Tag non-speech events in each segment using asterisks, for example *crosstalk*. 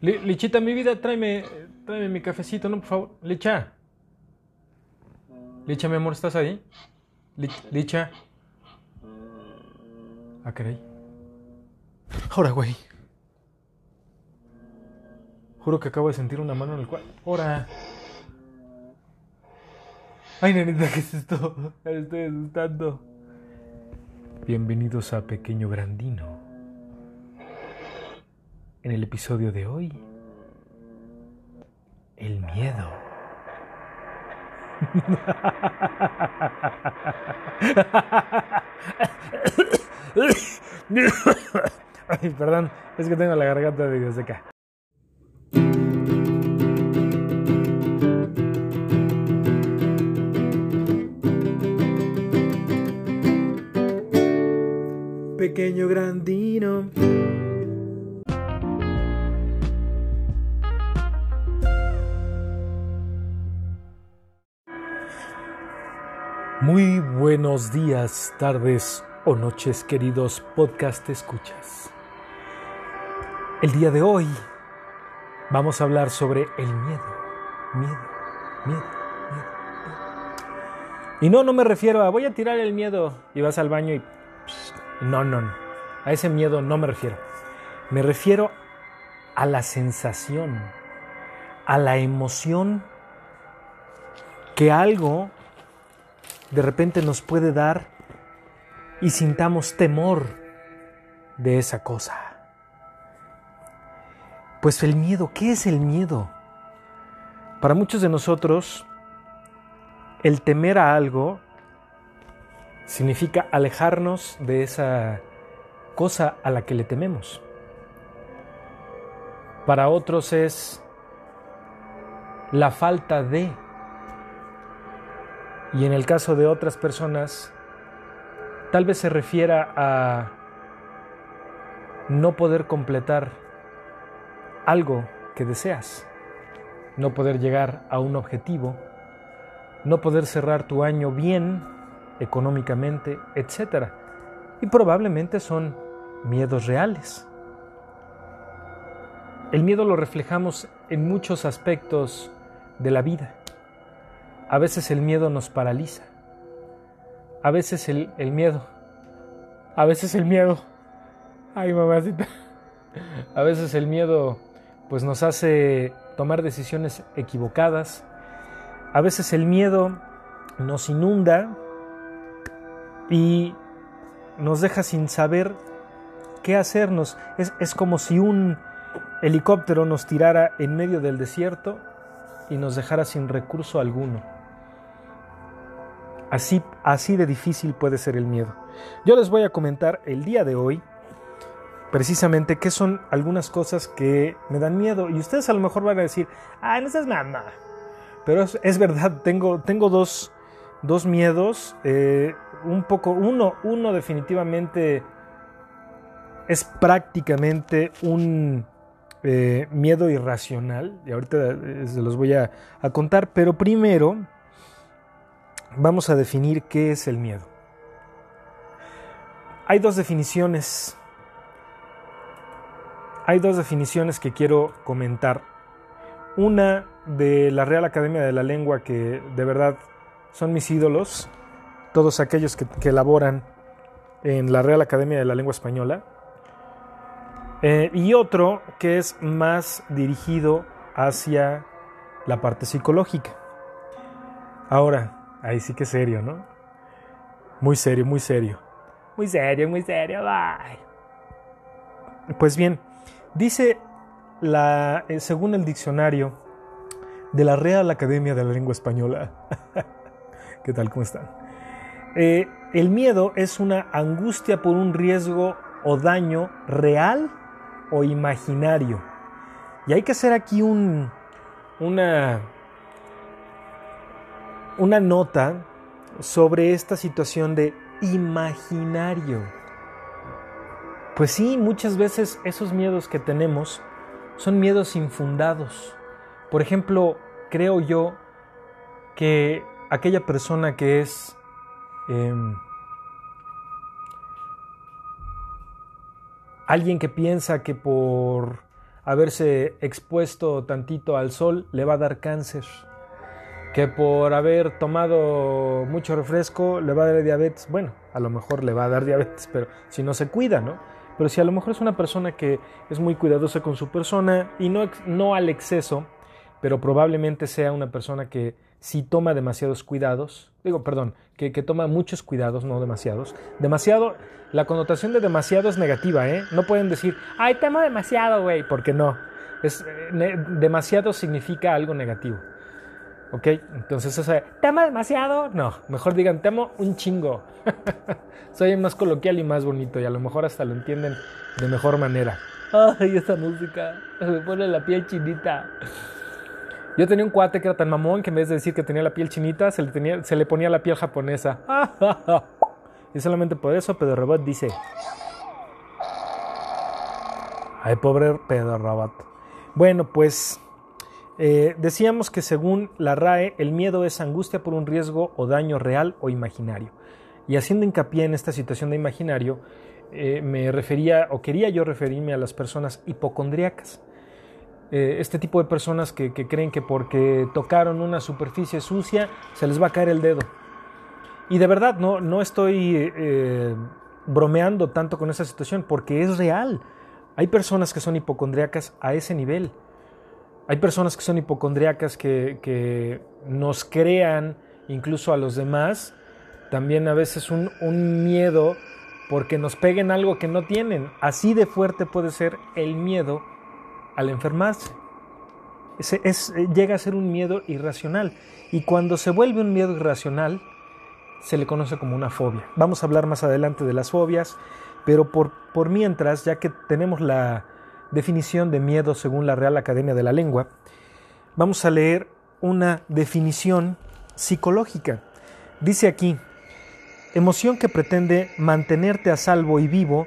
Lichita, mi vida, tráeme, tráeme mi cafecito, ¿no? Por favor. Licha. Licha, mi amor, ¿estás ahí? Licha. Ah, caray. Ahora, güey. Juro que acabo de sentir una mano en el cual. Ahora. Ay, nenita, ¿qué es esto? Me estoy asustando. Bienvenidos a Pequeño Grandino. En el episodio de hoy, el miedo. Ay, perdón, es que tengo la garganta de seca. Pequeño grandino. Muy buenos días, tardes o noches, queridos podcast escuchas. El día de hoy vamos a hablar sobre el miedo, miedo, miedo, miedo. Y no, no me refiero a voy a tirar el miedo y vas al baño y... no, no, no. A ese miedo no me refiero. Me refiero a la sensación, a la emoción que algo de repente nos puede dar y sintamos temor de esa cosa. Pues el miedo, ¿qué es el miedo? Para muchos de nosotros, el temer a algo significa alejarnos de esa cosa a la que le tememos. Para otros es la falta de y en el caso de otras personas, tal vez se refiera a no poder completar algo que deseas, no poder llegar a un objetivo, no poder cerrar tu año bien económicamente, etc. Y probablemente son miedos reales. El miedo lo reflejamos en muchos aspectos de la vida. A veces el miedo nos paraliza. A veces el, miedo. A veces el miedo. Ay, mamacita. A veces el miedo pues nos hace tomar decisiones equivocadas. A veces el miedo nos inunda y nos deja sin saber qué hacernos. Es, es como si un helicóptero nos tirara en medio del desierto y nos dejara sin recurso alguno. Así, así de difícil puede ser el miedo. Yo les voy a comentar el día de hoy precisamente qué son algunas cosas que me dan miedo. Y ustedes a lo mejor van a decir, ah, no seas mamá. Pero es, verdad, tengo, tengo dos, dos miedos. Eh, un poco, uno, uno definitivamente es prácticamente un eh, miedo irracional. Y ahorita eh, se los voy a contar. Pero primero vamos a definir qué es el miedo. Hay dos definiciones. Hay dos definiciones que quiero comentar. Una de la Real Academia de la Lengua, que de verdad son mis ídolos, todos aquellos que, que elaboran en la Real Academia de la Lengua Española. Eh, y otro que es más dirigido hacia la parte psicológica. Ahora, Ahí sí que serio, ¿no? Muy serio, muy serio. Muy serio, muy serio, bye. Pues bien, dice la, eh, según el diccionario de la Real Academia de la Lengua Española. *laughs* ¿Qué tal? ¿Cómo están? Eh, el miedo es una angustia por un riesgo o daño real o imaginario. Y hay que hacer aquí un, una una nota sobre esta situación de imaginario. Pues sí, muchas veces esos miedos que tenemos son miedos infundados. Por ejemplo, creo yo que aquella persona que es em, alguien que piensa que por haberse expuesto tantito al sol le va a dar cáncer, que por haber tomado mucho refresco le va a dar diabetes. Bueno, a lo mejor le va a dar diabetes, pero si no se cuida, ¿no? Pero si a lo mejor es una persona que es muy cuidadosa con su persona y no, no al exceso, pero probablemente sea una persona que si toma demasiados cuidados, digo, perdón, que, que, toma muchos cuidados, no demasiados. Demasiado, la connotación de demasiado es negativa, ¿eh? No pueden decir, ay, temo demasiado, güey, porque no. Es, eh, demasiado significa algo negativo. ¿Ok? Entonces, o sea, ¿temo demasiado? No, mejor digan, temo un chingo. *laughs* Soy más coloquial y más bonito y a lo mejor hasta lo entienden de mejor manera. Ay, esa música me pone la piel chinita. Yo tenía un cuate que era tan mamón que en vez de decir que tenía la piel chinita, se le, tenía, se le ponía la piel japonesa. *laughs* y solamente por eso Pedro Robot dice... Ay, pobre Pedro Robot. Bueno, pues eh, decíamos que según la RAE, el miedo es angustia por un riesgo o daño real o imaginario. Y haciendo hincapié en esta situación de imaginario, eh, me refería o quería yo referirme a las personas hipocondríacas. Eh, este tipo de personas que, creen que porque tocaron una superficie sucia se les va a caer el dedo. Y de verdad no, no estoy bromeando tanto con esa situación porque es real. Hay personas que son hipocondriacas a ese nivel. Hay personas que son hipocondriacas que, nos crean incluso a los demás también a veces un, miedo porque nos peguen algo que no tienen. Así de fuerte puede ser el miedo al enfermarse. Eh, llega a ser un miedo irracional y cuando se vuelve un miedo irracional se le conoce como una fobia. Vamos a hablar más adelante de las fobias, pero por mientras, ya que tenemos la definición de miedo según la Real Academia de la Lengua, vamos a leer una definición psicológica. Dice aquí, emoción que pretende mantenerte a salvo y vivo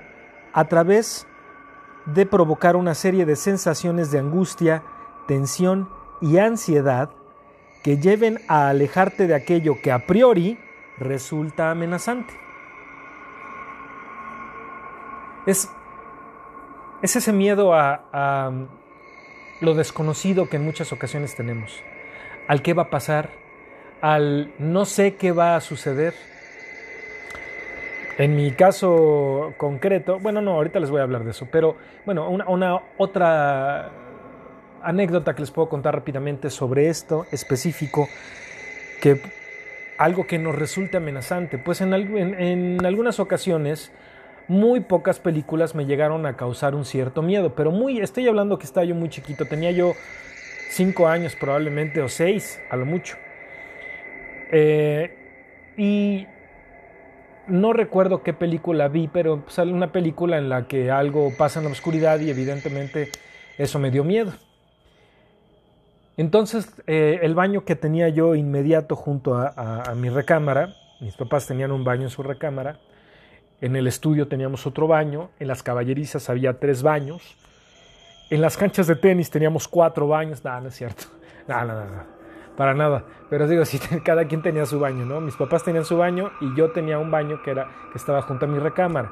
a través de provocar una serie de sensaciones de angustia, tensión y ansiedad que lleven a alejarte de aquello que a priori resulta amenazante. Es, es ese miedo a, a lo desconocido que en muchas ocasiones tenemos, al qué va a pasar, al no sé qué va a suceder, en mi caso concreto, bueno, no, ahorita les voy a hablar de eso, pero bueno, una, otra anécdota que les puedo contar rápidamente sobre esto específico, que algo que nos resulte amenazante, pues en, en, algunas ocasiones muy pocas películas me llegaron a causar un cierto miedo, pero muy, estoy hablando que estaba yo muy chiquito, tenía yo cinco años probablemente o seis a lo mucho. Eh, y no recuerdo qué película vi, pero sale una película en la que algo pasa en la oscuridad y evidentemente eso me dio miedo. Entonces eh, el baño que tenía yo inmediato junto a, mi recámara, mis papás tenían un baño en su recámara, en el estudio teníamos otro baño, en las caballerizas había tres baños, en las canchas de tenis teníamos cuatro baños, no, no es cierto, no, no, no para nada. Pero digo, si *laughs* cada quien tenía su baño, ¿no? Mis papás tenían su baño y yo tenía un baño que, era, que estaba junto a mi recámara.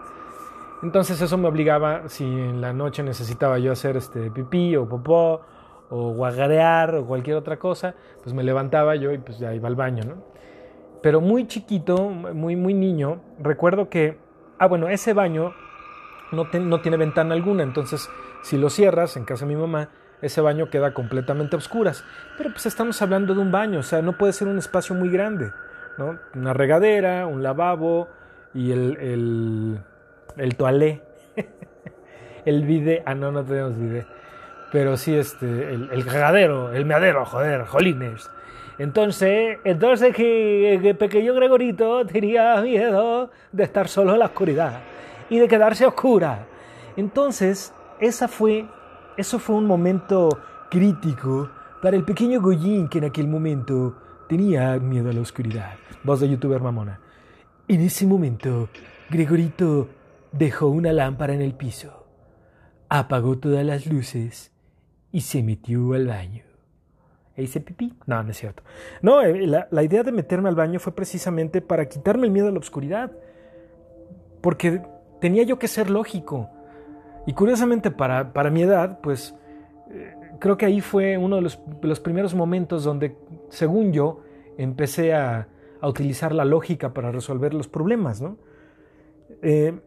Entonces eso me obligaba, si en la noche necesitaba yo hacer este pipí o popó o guagarear o cualquier otra cosa, pues me levantaba yo y pues ya iba al baño, ¿no? Pero muy chiquito, muy, muy niño, recuerdo que, ah, bueno, ese baño no, no tiene ventana alguna, entonces si lo cierras en casa de mi mamá, ese baño queda completamente a oscuras. Pero pues estamos hablando de un baño, o sea, no puede ser un espacio muy grande, ¿no? Una regadera, un lavabo y el, el, el toalé. *laughs* el ah, no, no tenemos vide. Pero sí, este, el, el regadero, el meadero, joder, jolines. Entonces, entonces que, que pequeño Gregorito tenía miedo de estar solo en la oscuridad y de quedarse oscura. Entonces, esa fue eso fue un momento crítico para el pequeño Goyín que en aquel momento tenía miedo a la oscuridad. Voz de youtuber mamona. En ese momento, Gregorito dejó una lámpara en el piso, apagó todas las luces y se metió al baño. ¿E pipí? No, no es cierto. No, eh, la, la idea de meterme al baño fue precisamente para quitarme el miedo a la oscuridad. Porque tenía yo que ser lógico. Y curiosamente para, para mi edad, pues eh, creo que ahí fue uno de los, los, primeros momentos donde, según yo, empecé a, a utilizar la lógica para resolver los problemas, ¿no? Eh,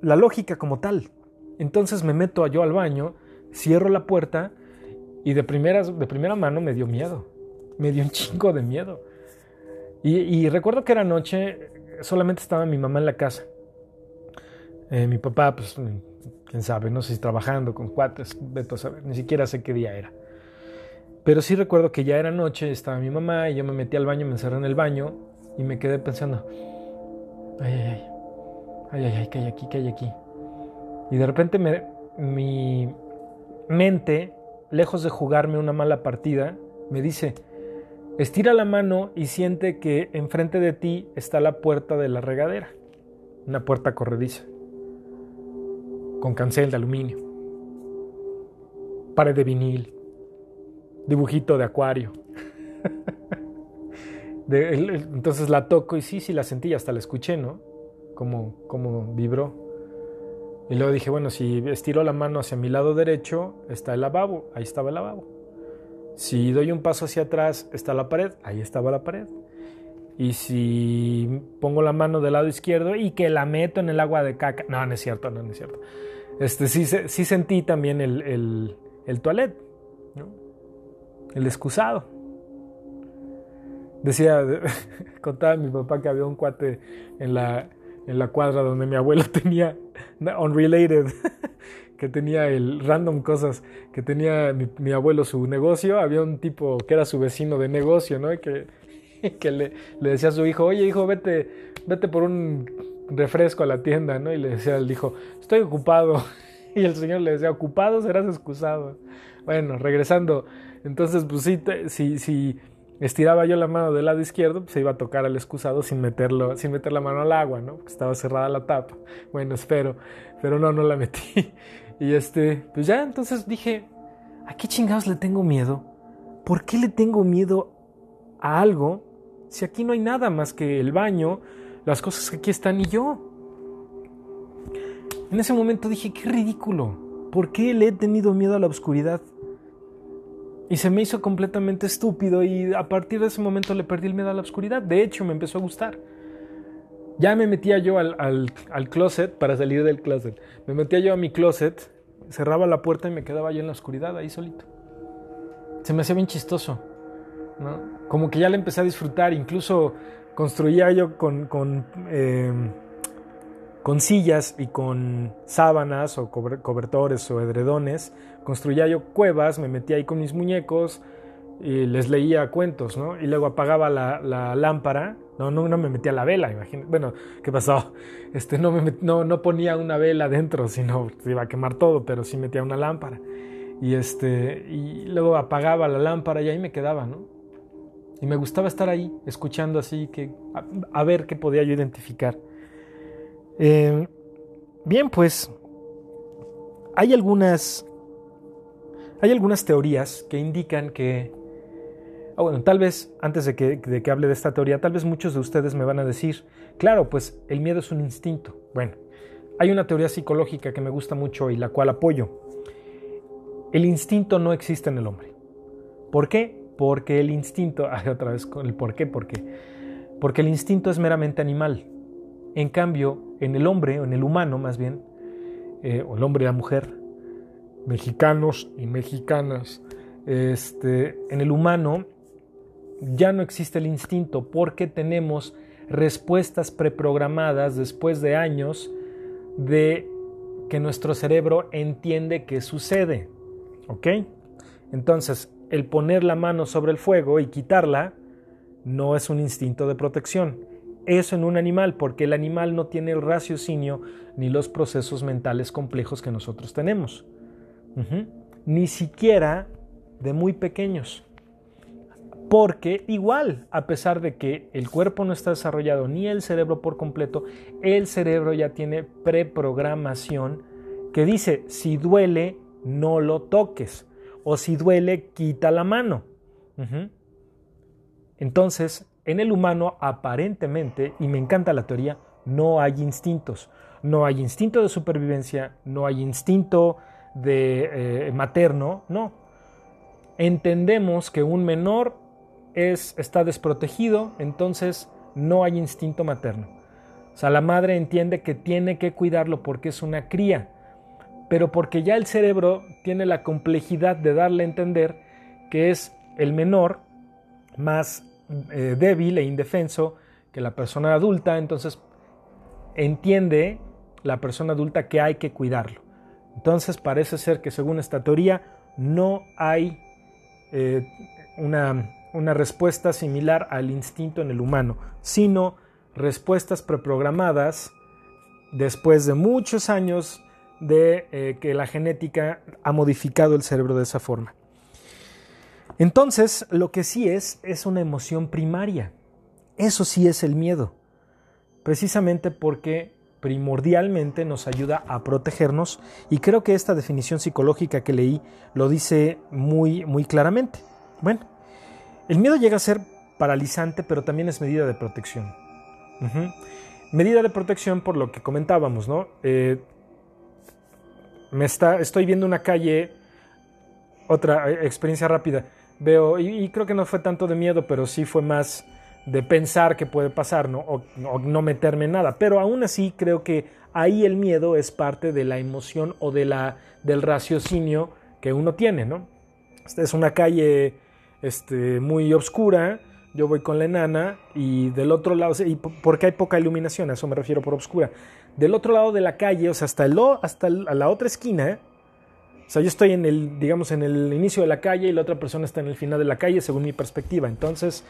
la lógica como tal. Entonces me meto yo al baño, cierro la puerta y de, primeras, de primera mano me dio miedo. Me dio un chingo de miedo. Y, recuerdo que era noche, solamente estaba mi mamá en la casa. Eh, mi papá, pues, quién sabe, no sé si trabajando con cuates, a saber, ni siquiera sé qué día era. Pero sí recuerdo que ya era noche, estaba mi mamá y yo me metí al baño, me encerré en el baño y me quedé pensando, ay, ay, ay, ay, ay, ay, ¿qué hay aquí? ¿Qué hay aquí? Y de repente me, mi mente, lejos de jugarme una mala partida, me dice, estira la mano y siente que enfrente de ti está la puerta de la regadera, una puerta corrediza, con cancel de aluminio, pared de vinil, dibujito de acuario. *laughs* entonces la toco y sí, sí la sentí, hasta la escuché, ¿no? Como, como vibró. Y luego dije, bueno, si estiro la mano hacia mi lado derecho, está el lavabo, ahí estaba el lavabo. Si doy un paso hacia atrás, está la pared, ahí estaba la pared. Y si pongo la mano del lado izquierdo y que la meto en el agua de caca, no, no es cierto, no, no es cierto. Este, sí, sí sentí también el, el, el toilet, el excusado. Decía, *laughs* contaba mi papá que había un cuate en la, en la cuadra donde mi abuelo *laughs* tenía, unrelated, *laughs* que tenía el random cosas, que tenía mi, abuelo su negocio, había un tipo que era su vecino de negocio, ¿no? Y que, *laughs* que le, le, decía a su hijo, oye hijo, vete, vete por un refresco a la tienda, ¿no? Y le decía al hijo, estoy ocupado. Y el señor le decía, ocupado serás excusado. Bueno, regresando, entonces pues sí, sí, sí estiraba yo la mano del lado izquierdo, pues se iba a tocar al excusado sin meterlo, sin meter la mano al agua, ¿no? Porque estaba cerrada la tapa. Bueno, espero, pero no, no la metí. *laughs* Y este, pues ya entonces dije, ¿a qué chingados le tengo miedo? ¿Por qué le tengo miedo a algo si aquí no hay nada más que el baño, las cosas que aquí están y yo? En ese momento dije, qué ridículo. ¿Por qué le he tenido miedo a la oscuridad? Y se me hizo completamente estúpido y a partir de ese momento le perdí el miedo a la oscuridad. De hecho, me empezó a gustar. Ya me metía yo al, al, closet para salir del closet. Me metía yo a mi closet, cerraba la puerta y me quedaba yo en la oscuridad, ahí solito. Se me hacía bien chistoso. ¿no? Como que ya le empecé a disfrutar. Incluso construía yo con... con eh, con sillas y con sábanas o cobertores o edredones, construía yo cuevas, me metía ahí con mis muñecos y les leía cuentos, ¿no? Y luego apagaba la, lámpara, no, no, no me metía la vela, imagínate, bueno, ¿qué pasó? *laughs* Este, no, me no, no ponía una vela dentro, sino se iba a quemar todo, pero sí metía una lámpara. Y, este, y luego apagaba la lámpara y ahí me quedaba, ¿no? Y me gustaba estar ahí, escuchando así, que, a ver qué podía yo identificar. Eh, bien, pues hay algunas, hay algunas teorías que indican que, ah, bueno, tal vez antes de que, de que hable de esta teoría, tal vez muchos de ustedes me van a decir, claro, pues el miedo es un instinto. Bueno, hay una teoría psicológica que me gusta mucho y la cual apoyo. El instinto no existe en el hombre. ¿Por qué? Porque el instinto, *laughs* otra vez con el por qué, por qué. Porque el instinto es meramente animal. En cambio, en el hombre, o en el humano más bien, eh, o el hombre y la mujer, mexicanos y mexicanas, este, en el humano ya no existe el instinto porque tenemos respuestas preprogramadas después de años de que nuestro cerebro entiende que sucede. ¿Ok? Entonces, el poner la mano sobre el fuego y quitarla no es un instinto de protección eso en un animal, porque el animal no tiene el raciocinio ni los procesos mentales complejos que nosotros tenemos. Ni siquiera de muy pequeños. Porque igual, a pesar de que el cuerpo no está desarrollado ni el cerebro por completo, el cerebro ya tiene preprogramación que dice, si duele, no lo toques. O si duele, quita la mano. Entonces, en el humano aparentemente, y me encanta la teoría, no hay instintos. No hay instinto de supervivencia, no hay instinto de eh, materno, no. Entendemos que un menor es, está desprotegido, entonces no hay instinto materno. O sea, la madre entiende que tiene que cuidarlo porque es una cría, pero porque ya el cerebro tiene la complejidad de darle a entender que es el menor más eh, débil e indefenso que la persona adulta, entonces entiende la persona adulta que hay que cuidarlo. Entonces parece ser que según esta teoría no hay eh, una, una, respuesta similar al instinto en el humano, sino respuestas preprogramadas después de muchos años de eh, que la genética ha modificado el cerebro de esa forma. Entonces, lo que sí es, es una emoción primaria. Eso sí es el miedo. Precisamente porque primordialmente nos ayuda a protegernos y creo que esta definición psicológica que leí lo dice muy, muy claramente. Bueno, el miedo llega a ser paralizante, pero también es medida de protección. Medida de protección por lo que comentábamos, ¿no? Eh, me está, estoy viendo una calle, otra eh, experiencia rápida veo, y, creo que no fue tanto de miedo, pero sí fue más de pensar que puede pasar, ¿no? O, no meterme en nada. Pero aún así creo que ahí el miedo es parte de la emoción o de la, del raciocinio que uno tiene, ¿no? Esta es una calle este, muy oscura, yo voy con la enana y del otro lado, y porque hay poca iluminación, a eso me refiero por oscura. Del otro lado de la calle, o sea, hasta, el, hasta la otra esquina, o sea, yo estoy en el, digamos, en el inicio de la calle y la otra persona está en el final de la calle, según mi perspectiva. Entonces,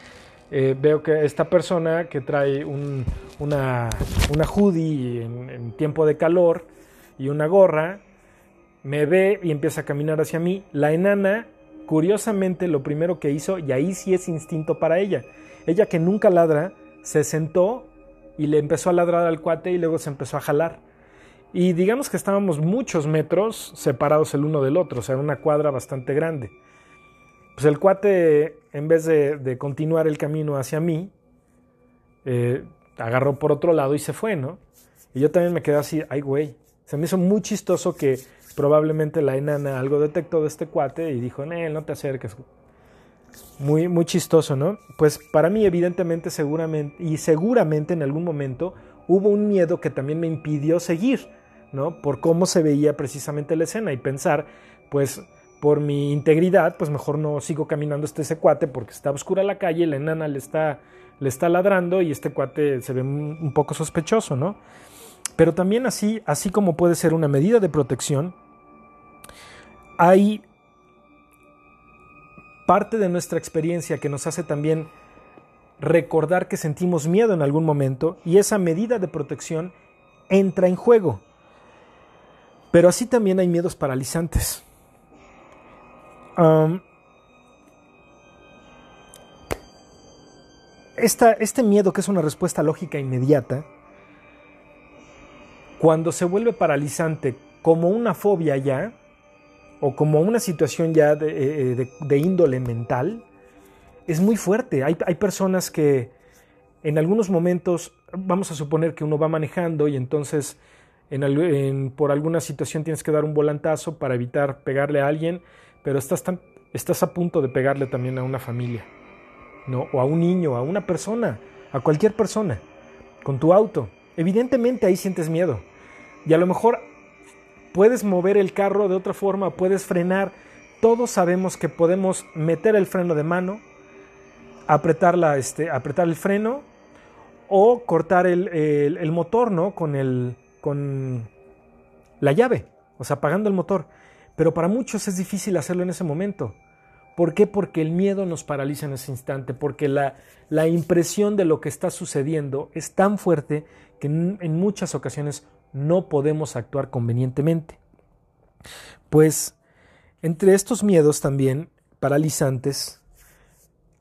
eh, veo que esta persona que trae una, una hoodie en, tiempo de calor y una gorra, me ve y empieza a caminar hacia mí. La enana, curiosamente, lo primero que hizo, y ahí sí es instinto para ella, ella que nunca ladra, se sentó y le empezó a ladrar al cuate y luego se empezó a jalar. Y digamos que estábamos muchos metros separados el uno del otro, o sea, una cuadra bastante grande. Pues el cuate, en vez de, continuar el camino hacia mí, eh, agarró por otro lado y se fue, ¿no? Y yo también me quedé así, ay, güey. Se me hizo muy chistoso que probablemente la enana algo detectó de este cuate y dijo, no te acerques. Muy, muy chistoso, ¿no? Pues para mí, evidentemente, seguramente, y seguramente en algún momento hubo un miedo que también me impidió seguir ¿no? Por cómo se veía precisamente la escena y pensar, pues por mi integridad, pues mejor no sigo caminando este ese cuate porque está oscura la calle, la enana le está, le está ladrando y este cuate se ve un poco sospechoso, ¿no? Pero también así, así como puede ser una medida de protección, hay parte de nuestra experiencia que nos hace también recordar que sentimos miedo en algún momento y esa medida de protección entra en juego. Pero así también hay miedos paralizantes. Este miedo, que es una respuesta lógica inmediata, cuando se vuelve paralizante como una fobia ya, o como una situación ya de, eh, índole mental, es muy fuerte. Hay, hay personas que en algunos momentos, vamos a suponer que uno va manejando y entonces por alguna situación tienes que dar un volantazo para evitar pegarle a alguien, pero estás, estás a punto de pegarle también a una familia, ¿no? o a un niño, a una persona, a cualquier persona, con tu auto. Evidentemente ahí sientes miedo. Y a lo mejor puedes mover el carro de otra forma, puedes frenar. Todos sabemos que podemos meter el freno de mano, apretar, este, apretar el freno o cortar el, el motor ¿no? con, el, con la llave, o sea, apagando el motor. Pero para muchos es difícil hacerlo en ese momento. ¿Por qué? Porque el miedo nos paraliza en ese instante, porque la, la impresión de lo que está sucediendo es tan fuerte que en, muchas ocasiones no podemos actuar convenientemente. Pues entre estos miedos también paralizantes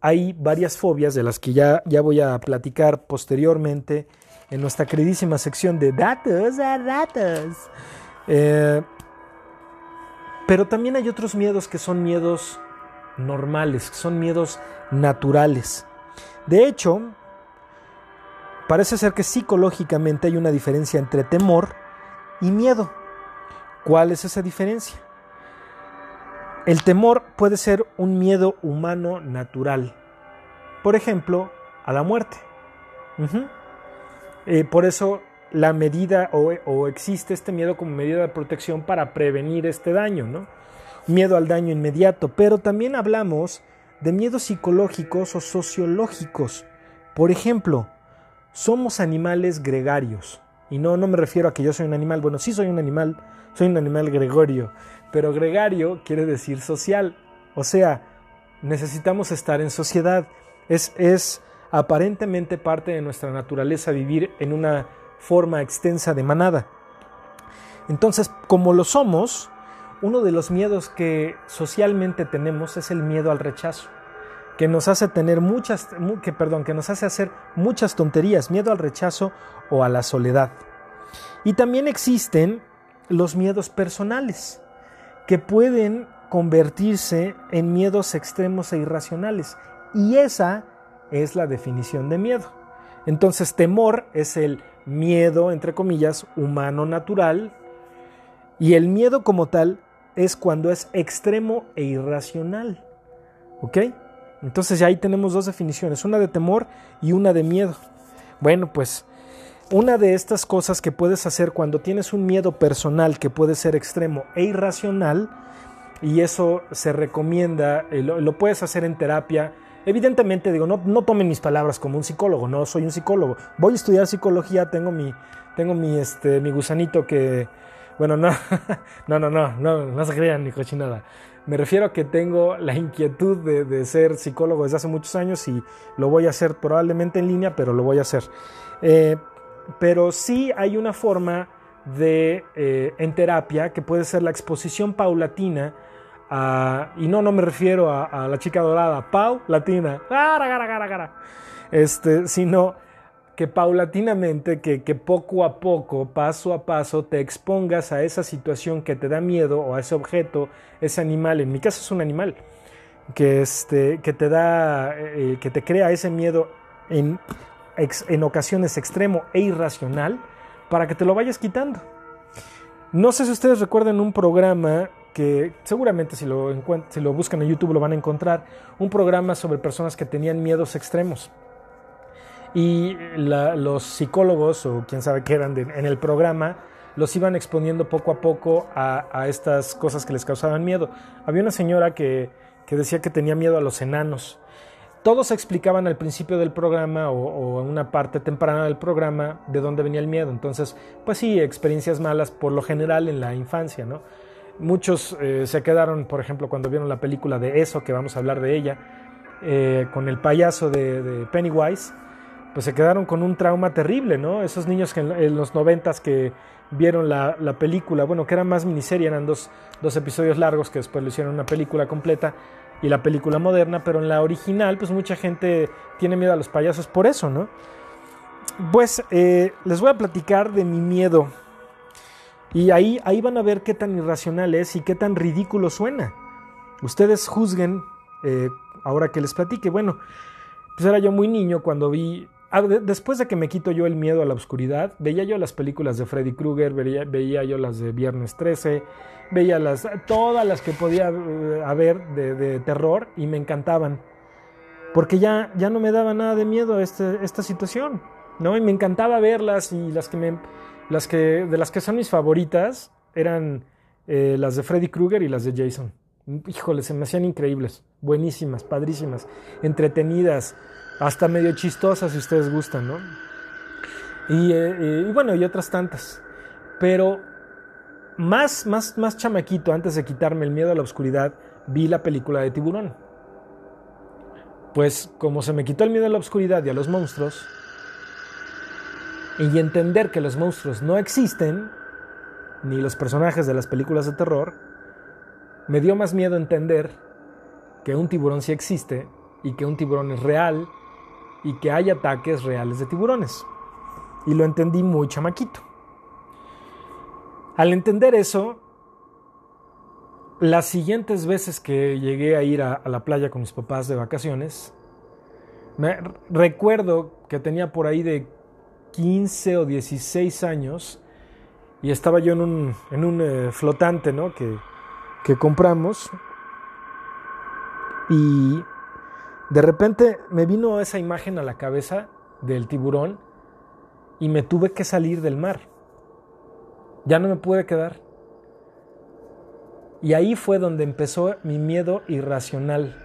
hay varias fobias de las que ya, ya voy a platicar posteriormente en nuestra queridísima sección de datos a datos. Eh, pero también hay otros miedos que son miedos normales, que son miedos naturales. De hecho, parece ser que psicológicamente hay una diferencia entre temor y miedo. ¿Cuál es esa diferencia? El temor puede ser un miedo humano natural. Por ejemplo, a la muerte. Eh, por eso la medida o, existe este miedo como medida de protección para prevenir este daño, ¿no? Miedo al daño inmediato, pero también hablamos de miedos psicológicos o sociológicos. Por ejemplo, somos animales gregarios. Y no, no me refiero a que yo soy un animal, bueno, sí soy un animal, soy un animal gregorio, pero gregario quiere decir social. O sea, necesitamos estar en sociedad. Es, es aparentemente parte de nuestra naturaleza vivir en una forma extensa de manada. Entonces, como lo somos, uno de los miedos que socialmente tenemos es el miedo al rechazo, que nos hace tener muchas, que, perdón, que nos hace hacer muchas tonterías, miedo al rechazo o a la soledad. Y también existen los miedos personales, que pueden convertirse en miedos extremos e irracionales. Y esa es la definición de miedo. Entonces, temor es el miedo, entre comillas, humano natural, y el miedo como tal es cuando es extremo e irracional. ¿Ok? Entonces ya ahí tenemos dos definiciones, una de temor y una de miedo. Bueno, pues una de estas cosas que puedes hacer cuando tienes un miedo personal que puede ser extremo e irracional, y eso se recomienda, eh, lo, puedes hacer en terapia. Evidentemente, digo, no, no tomen mis palabras como un psicólogo, no soy un psicólogo. Voy a estudiar psicología, tengo mi, tengo mi, este, mi gusanito que, bueno, no, *laughs* no, no, no, no, no se crean ni cochinada. Me refiero a que tengo la inquietud de, ser psicólogo desde hace muchos años y lo voy a hacer probablemente en línea, pero lo voy a hacer. Eh, pero sí hay una forma de, eh, en terapia, que puede ser la exposición paulatina, y no, no me refiero a, la chica dorada, paulatina, este, sino que paulatinamente, que, que, poco a poco, paso a paso, te expongas a esa situación que te da miedo o a ese objeto, ese animal, en mi caso es un animal, que, este, que te da, eh, que te crea ese miedo en, en ocasiones extremo e irracional, para que te lo vayas quitando. No sé si ustedes recuerdan un programa que seguramente si lo, buscan en YouTube lo van a encontrar, un programa sobre personas que tenían miedos extremos y los psicólogos o quién sabe qué eran en el programa los iban exponiendo poco a poco a, estas cosas que les causaban miedo. Había una señora que, decía que tenía miedo a los enanos. Todos explicaban al principio del programa o, en una parte temprana del programa de dónde venía el miedo. Entonces, pues sí, experiencias malas por lo general en la infancia, ¿no? Muchos eh, se quedaron, por ejemplo, cuando vieron la película de eso, que vamos a hablar de ella, eh, con el payaso de Pennywise pues se quedaron con un trauma terrible, ¿no? Esos niños que en, los noventas que vieron la, película, bueno, que era más miniserie, eran dos, episodios largos que después lo hicieron una película completa y la película moderna, pero en la original, pues mucha gente tiene miedo a los payasos por eso, ¿no? Pues eh, les voy a platicar de mi miedo. Y ahí, ahí van a ver qué tan irracional es y qué tan ridículo suena. Ustedes juzguen eh, ahora que les platique. Bueno, pues era yo muy niño cuando vi después de que me quito yo el miedo a la oscuridad, veía yo las películas de Freddy Krueger, veía, yo las de Viernes 13, veía las, todas las que podía eh, haber de, terror y me encantaban. Porque ya, ya no me daba nada de miedo este, esta situación, ¿no? Y me encantaba verlas y las que me, las que, de las que son mis favoritas eran eh, las de Freddy Krueger y las de Jason. Híjole, se me hacían increíbles, buenísimas, padrísimas, entretenidas, hasta medio chistosa si ustedes gustan, ¿no? Eh, y, bueno, y otras tantas. Pero más, más, más chamaquito, antes de quitarme el miedo a la oscuridad, vi la película de tiburón. Pues como se me quitó el miedo a la oscuridad y a los monstruos, y entender que los monstruos no existen, ni los personajes de las películas de terror, me dio más miedo entender que un tiburón sí existe y que un tiburón es real y que hay ataques reales de tiburones. Y lo entendí muy chamaquito. Al entender eso, las siguientes veces que llegué a ir a, la playa con mis papás de vacaciones, me recuerdo que tenía por ahí de 15 o 16 años y estaba yo en un, en un eh, flotante, ¿no? Que, que compramos. Y de repente me vino esa imagen a la cabeza del tiburón y me tuve que salir del mar. Ya no me pude quedar. Y ahí fue donde empezó mi miedo irracional.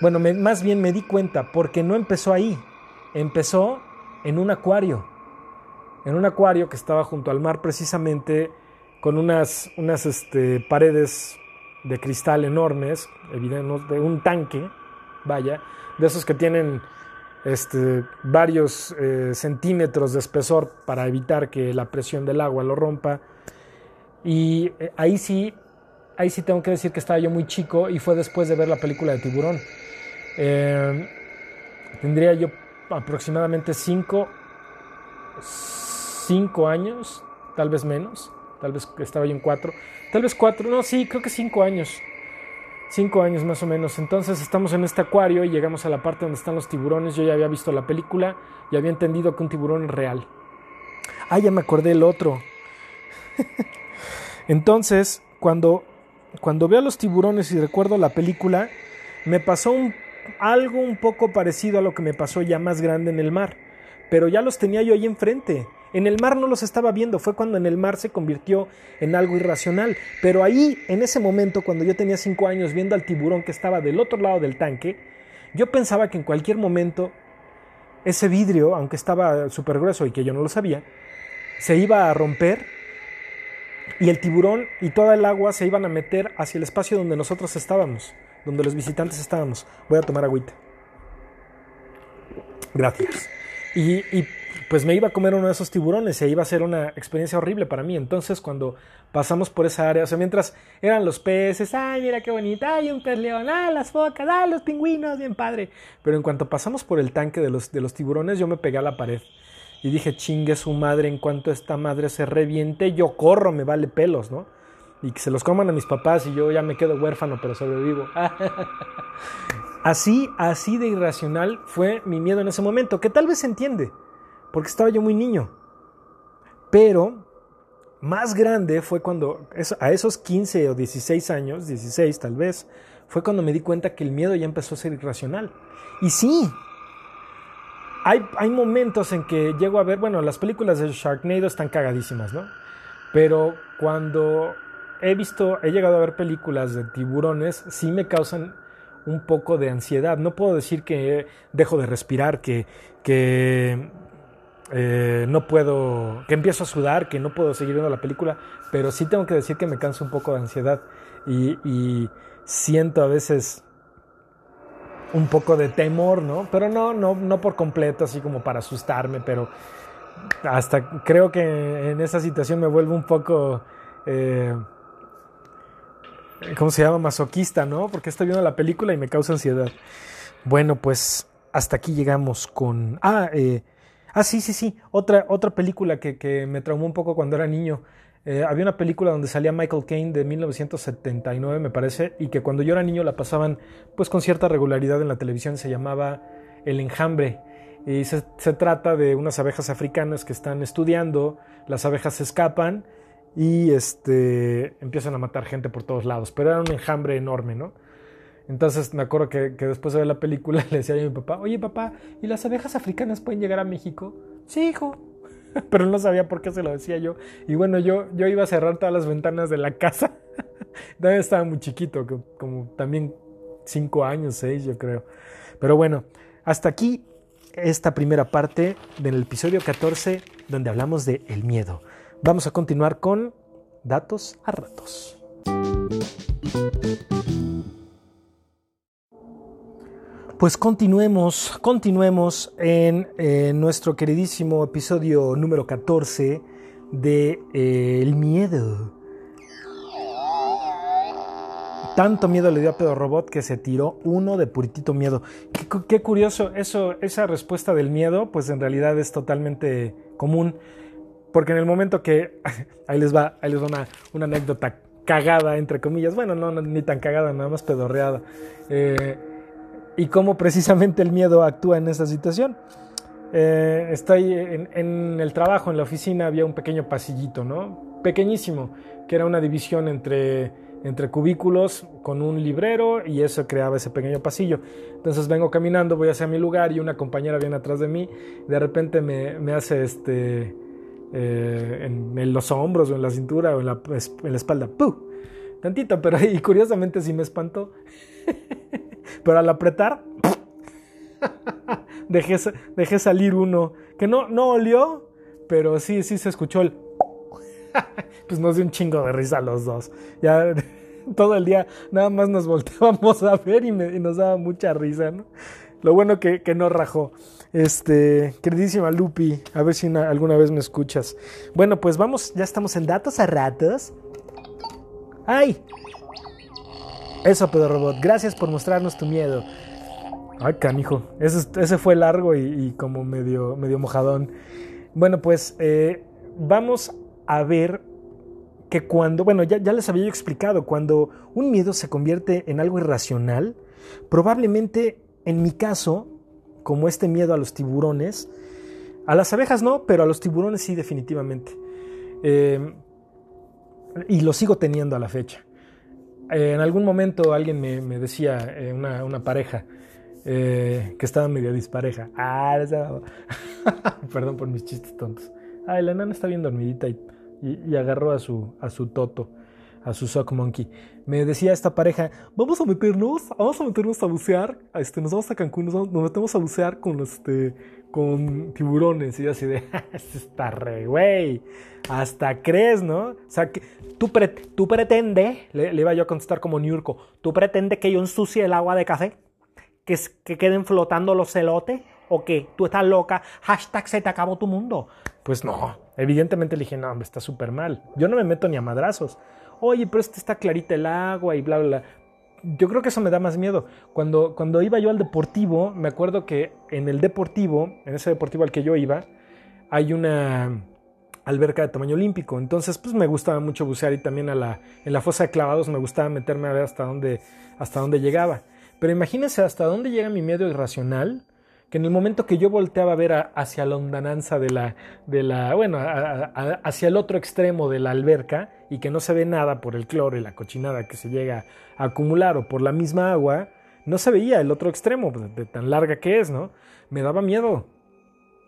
Bueno, más bien me di cuenta, porque no empezó ahí, empezó en un acuario. En un acuario que estaba junto al mar precisamente con unas, unas este, paredes de cristal enormes, evidentes, de un tanque, vaya, de esos que tienen este, varios eh, centímetros de espesor para evitar que la presión del agua lo rompa. Y eh, ahí sí, ahí sí tengo que decir que estaba yo muy chico y fue después de ver la película de Tiburón. Eh, tendría yo aproximadamente cinco, cinco años, tal vez menos, tal vez estaba yo en cuatro, tal vez cuatro, no, sí, creo que cinco años cinco años más o menos. Entonces estamos en este acuario y llegamos a la parte donde están los tiburones. Yo ya había visto la película y había entendido que un tiburón es real. Ah, ya me acordé el otro. *laughs* Entonces, cuando, cuando veo a los tiburones y recuerdo la película, me pasó algo un poco parecido a lo que me pasó ya más grande en el mar. Pero ya los tenía yo ahí enfrente. En el mar no los estaba viendo, fue cuando en el mar se convirtió en algo irracional. Pero ahí, en ese momento, cuando yo tenía cinco años viendo al tiburón que estaba del otro lado del tanque, yo pensaba que en cualquier momento ese vidrio, aunque estaba súper grueso y que yo no lo sabía, se iba a romper y el tiburón y toda el agua se iban a meter hacia el espacio donde nosotros estábamos, donde los visitantes estábamos. Voy a tomar agüita. Gracias. Y, pues me iba a comer uno de esos tiburones e iba a ser una experiencia horrible para mí. Entonces, cuando pasamos por esa área, o sea, mientras eran los peces, ay, mira qué bonita, ay, un pez león, ay, las focas, ay, los pingüinos, bien padre. Pero en cuanto pasamos por el tanque de los, de los tiburones, yo me pegué a la pared y dije, chingue su madre, en cuanto esta madre se reviente, yo corro, me vale pelos, ¿no? Y que se los coman a mis papás y yo ya me quedo huérfano, pero sobrevivo. *laughs* así, así de irracional fue mi miedo en ese momento, que tal vez se entiende porque estaba yo muy niño. Pero más grande fue cuando, a esos 15 o 16 años, 16 tal vez, fue cuando me di cuenta que el miedo ya empezó a ser irracional. Y sí, hay, hay momentos en que llego a ver, bueno, las películas de Sharknado están cagadísimas, ¿no? Pero cuando he visto, he llegado a ver películas de tiburones, sí me causan un poco de ansiedad. No puedo decir que dejo de respirar, que, que eh, no puedo, que empiezo a sudar, que no puedo seguir viendo la película, pero sí tengo que decir que me canso un poco de ansiedad y, siento a veces un poco de temor, ¿no? Pero no, no, no por completo, así como para asustarme, pero hasta creo que en esa situación me vuelvo un poco, eh, ¿cómo se llama? Masoquista, ¿no? Porque estoy viendo la película y me causa ansiedad. Bueno, pues hasta aquí llegamos con... Ah, eh, Ah, sí, sí, sí. Otra, otra película que, me traumó un poco cuando era niño. Eh, había una película donde salía Michael Caine de 1979, me parece, y que cuando yo era niño la pasaban pues con cierta regularidad en la televisión. Se llamaba El Enjambre. Y se, trata de unas abejas africanas que están estudiando, las abejas se escapan y este, empiezan a matar gente por todos lados. Pero era un enjambre enorme, ¿no? Entonces me acuerdo que, después de ver la película *laughs* le decía a mi papá, oye papá, ¿y las abejas africanas pueden llegar a México? Sí, hijo. *laughs* Pero no sabía por qué se lo decía yo. Y bueno, yo, yo iba a cerrar todas las ventanas de la casa. *laughs* Todavía estaba muy chiquito, como también cinco años, seis yo creo. Pero bueno, hasta aquí esta primera parte del episodio 14 donde hablamos de el miedo. Vamos a continuar con datos a ratos. Pues continuemos, continuemos en, nuestro queridísimo episodio número 14 de eh, El miedo. Tanto miedo le dio a Pedro Robot que se tiró uno de puritito miedo. Qué, curioso, eso, esa respuesta del miedo, pues en realidad es totalmente común. Porque en el momento que. *laughs* Ahí les va, ahí les va una, una anécdota cagada, entre comillas. Bueno, no, ni tan cagada, nada más pedorreada. Eh, y cómo precisamente el miedo actúa en esa situación. eh, estoy en, en, el trabajo, en la oficina, había un pequeño pasillito, ¿no? Pequeñísimo, que era una división entre, entre cubículos con un librero y eso creaba ese pequeño pasillo. Entonces vengo caminando, voy hacia mi lugar y una compañera viene atrás de mí, de repente me, me hace este, eh, en, los hombros o en la cintura o en la, espalda. Tantito, pero y curiosamente sí me espantó. *laughs* pero al apretar, *laughs* dejé, dejé salir uno que no, no olió, pero sí, sí se escuchó el... *laughs* pues nos dio un chingo de risa a los dos. Ya todo el día nada más nos volteábamos a ver y, nos daba mucha risa. Lo bueno que, que no rajó. Este, queridísima Lupi, a ver si alguna vez me escuchas. Bueno, pues vamos, ya estamos en datos a ratos. ¡Ay! Eso, Pedro Robot, gracias por mostrarnos tu miedo. Ay, canijo. Ese, ese fue largo y, como medio, medio mojadón. Bueno, pues eh, vamos a ver que cuando, bueno, ya, ya les había yo explicado, cuando un miedo se convierte en algo irracional, probablemente en mi caso, como este miedo a los tiburones, a las abejas no, pero a los tiburones sí definitivamente. Eh, y lo sigo teniendo a la fecha. Eh, en algún momento alguien me, me decía, una, una, pareja, eh, que estaba medio dispareja. Ah, *laughs* perdón por mis chistes tontos. Ay, la nana está bien dormidita y, y, agarró a su, a su toto, a su sock monkey. Me decía esta pareja, vamos a meternos, vamos a meternos a bucear, este, nos vamos a Cancún, nos, metemos a bucear con, este, con tiburones. Y yo así de, *laughs* está re, güey. Hasta crees, ¿no? O sea, que tú, tú pretendes, le, le, iba yo a contestar como Niurko, tú pretendes que yo ensucie el agua de café que, que queden flotando los celotes? ¿O qué? ¿Tú estás loca? Hashtag se te acabó tu mundo. Pues no, evidentemente le dije, no, hombre, está súper mal. Yo no me meto ni a madrazos. Oye, pero este está clarita el agua y bla, bla, bla. Yo creo que eso me da más miedo. Cuando, cuando iba yo al deportivo, me acuerdo que en el deportivo, en ese deportivo al que yo iba, hay una alberca de tamaño olímpico. Entonces, pues me gustaba mucho bucear y también a la, en la fosa de clavados me gustaba meterme a ver hasta dónde, hasta dónde llegaba. Pero imagínense hasta dónde llega mi miedo irracional, en el momento que yo volteaba a ver hacia la ondananza de la, de la bueno, hacia el otro extremo de la alberca y que no se ve nada por el cloro y la cochinada que se llega a acumular o por la misma agua, no se veía el otro extremo, de tan larga que es, ¿no? Me daba miedo.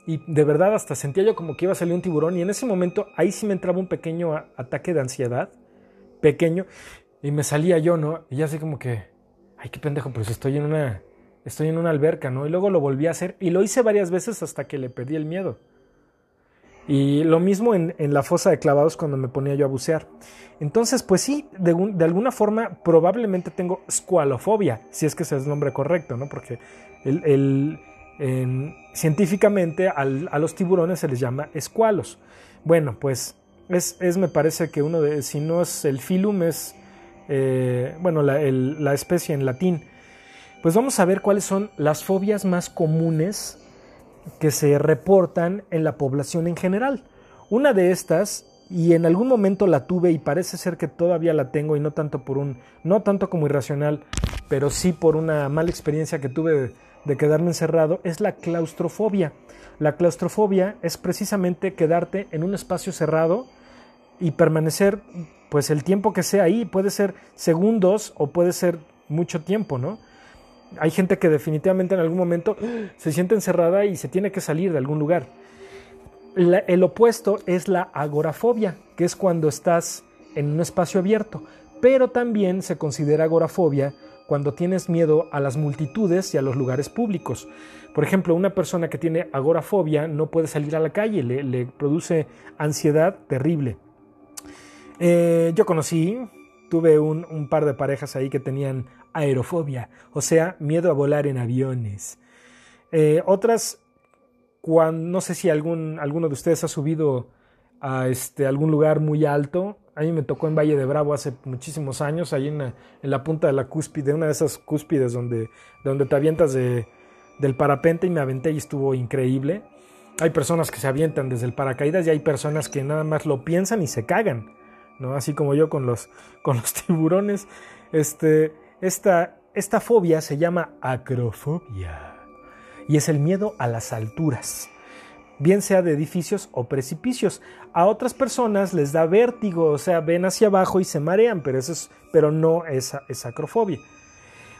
Y de verdad hasta sentía yo como que iba a salir un tiburón y en ese momento ahí sí me entraba un pequeño ataque de ansiedad, pequeño, y me salía yo, ¿no? Y ya así como que, ay, qué pendejo, pues estoy en una, estoy en una alberca, ¿no? Y luego lo volví a hacer y lo hice varias veces hasta que le perdí el miedo. Y lo mismo en, la fosa de clavados cuando me ponía yo a bucear. Entonces, pues sí, de, alguna forma probablemente tengo squalofobia, si es que ese es el nombre correcto, ¿no? Porque científicamente a los tiburones se les llama escualos. Bueno, pues es, es, me parece que uno de, si no es el filum, es eh, bueno, la, especie en latín, pues vamos a ver cuáles son las fobias más comunes que se reportan en la población en general. Una de estas, y en algún momento la tuve y parece ser que todavía la tengo y no tanto por un, no tanto como irracional, pero sí por una mala experiencia que tuve de, quedarme encerrado, es la claustrofobia. La claustrofobia es precisamente quedarte en un espacio cerrado y permanecer pues el tiempo que sea ahí, puede ser segundos o puede ser mucho tiempo, ¿no? Hay gente que definitivamente en algún momento se siente encerrada y se tiene que salir de algún lugar. el opuesto es la agorafobia, que es cuando estás en un espacio abierto, pero también se considera agorafobia cuando tienes miedo a las multitudes y a los lugares públicos. Por ejemplo, una persona que tiene agorafobia no puede salir a la calle, le produce ansiedad terrible. Eh, yo conocí, tuve un, par de parejas ahí que tenían aerofobia, o sea, miedo a volar en aviones. Eh, otras, cuando, no sé si algún, alguno de ustedes ha subido a este, algún lugar muy alto. A mí me tocó en Valle de Bravo hace muchísimos años, ahí en la, punta de la cúspide, una de esas cúspides donde, donde te avientas de, del parapente y me aventé y estuvo increíble. Hay personas que se avientan desde el paracaídas y hay personas que nada más lo piensan y se cagan. ¿no? Así como yo con los, con los *laughs* tiburones. Este, esta, esta fobia se llama acrofobia y es el miedo a las alturas. bien sea de edificios o precipicios. A otras personas les da vértigo, o sea, ven hacia abajo y se marean, pero, eso es, pero no es, es acrofobia.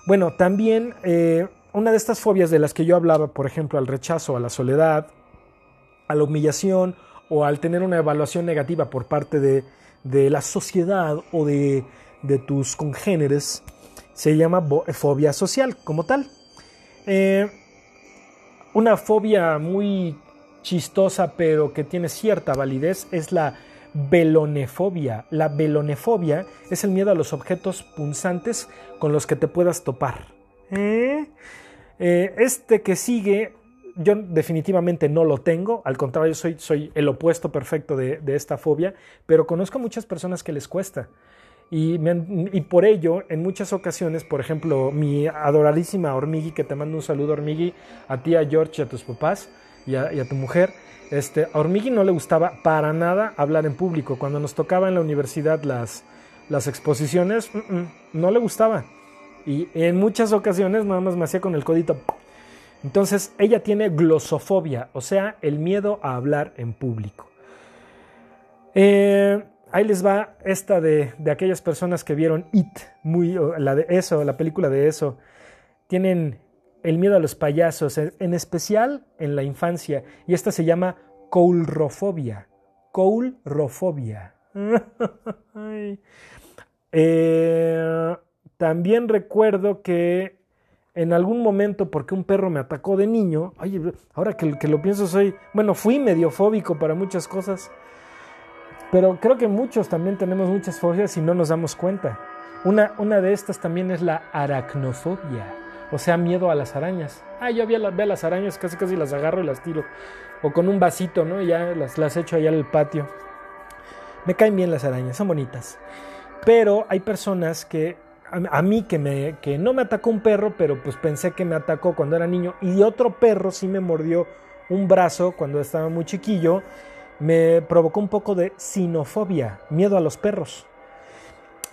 Bueno, también eh, una de estas fobias de las que yo hablaba, por ejemplo, al rechazo, a la soledad, a la humillación o al tener una evaluación negativa por parte de, la sociedad o de, tus congéneres, se llama fobia social como tal. Eh, una fobia muy chistosa pero que tiene cierta validez es la velonefobia. La velonefobia es el miedo a los objetos punzantes con los que te puedas topar. ¿Eh? Eh, este que sigue, yo definitivamente no lo tengo, al contrario, soy, soy el opuesto perfecto de, esta fobia, pero conozco muchas personas que les cuesta. Y, por ello, en muchas ocasiones, por ejemplo, mi adoradísima Hormigui, que te mando un saludo, Hormigui, a ti, a George y a tus papás, y a, tu mujer. Este, a Hormigui no le gustaba para nada hablar en público. Cuando nos tocaba en la universidad las, las exposiciones, mm, mm, no le gustaba. Y en muchas ocasiones nada más me hacía con el codito. Entonces ella tiene glosofobia, o sea, el miedo a hablar en público. Eh, ahí les va esta de, de, aquellas personas que vieron It, muy, la de eso, la película de eso. Tienen el miedo a los payasos, en especial en la infancia, y esta se llama coulrofobia. Coulrofobia. *laughs* Eh, también recuerdo que en algún momento, porque un perro me atacó de niño, oye, ahora que, que lo pienso, soy, bueno, fui medio fóbico para muchas cosas, pero creo que muchos también tenemos muchas fobias y no nos damos cuenta. Una, una de estas también es la aracnofobia o sea, miedo a las arañas. Ah, yo veo, a las arañas, casi casi las agarro y las tiro. O con un vasito, ¿no? Ya las, las echo allá al patio. Me caen bien las arañas, son bonitas. Pero hay personas que, a, mí que, me, que no me atacó un perro, pero pues pensé que me atacó cuando era niño. Y otro perro sí me mordió un brazo cuando estaba muy chiquillo. Me provocó un poco de sinofobia, miedo a los perros.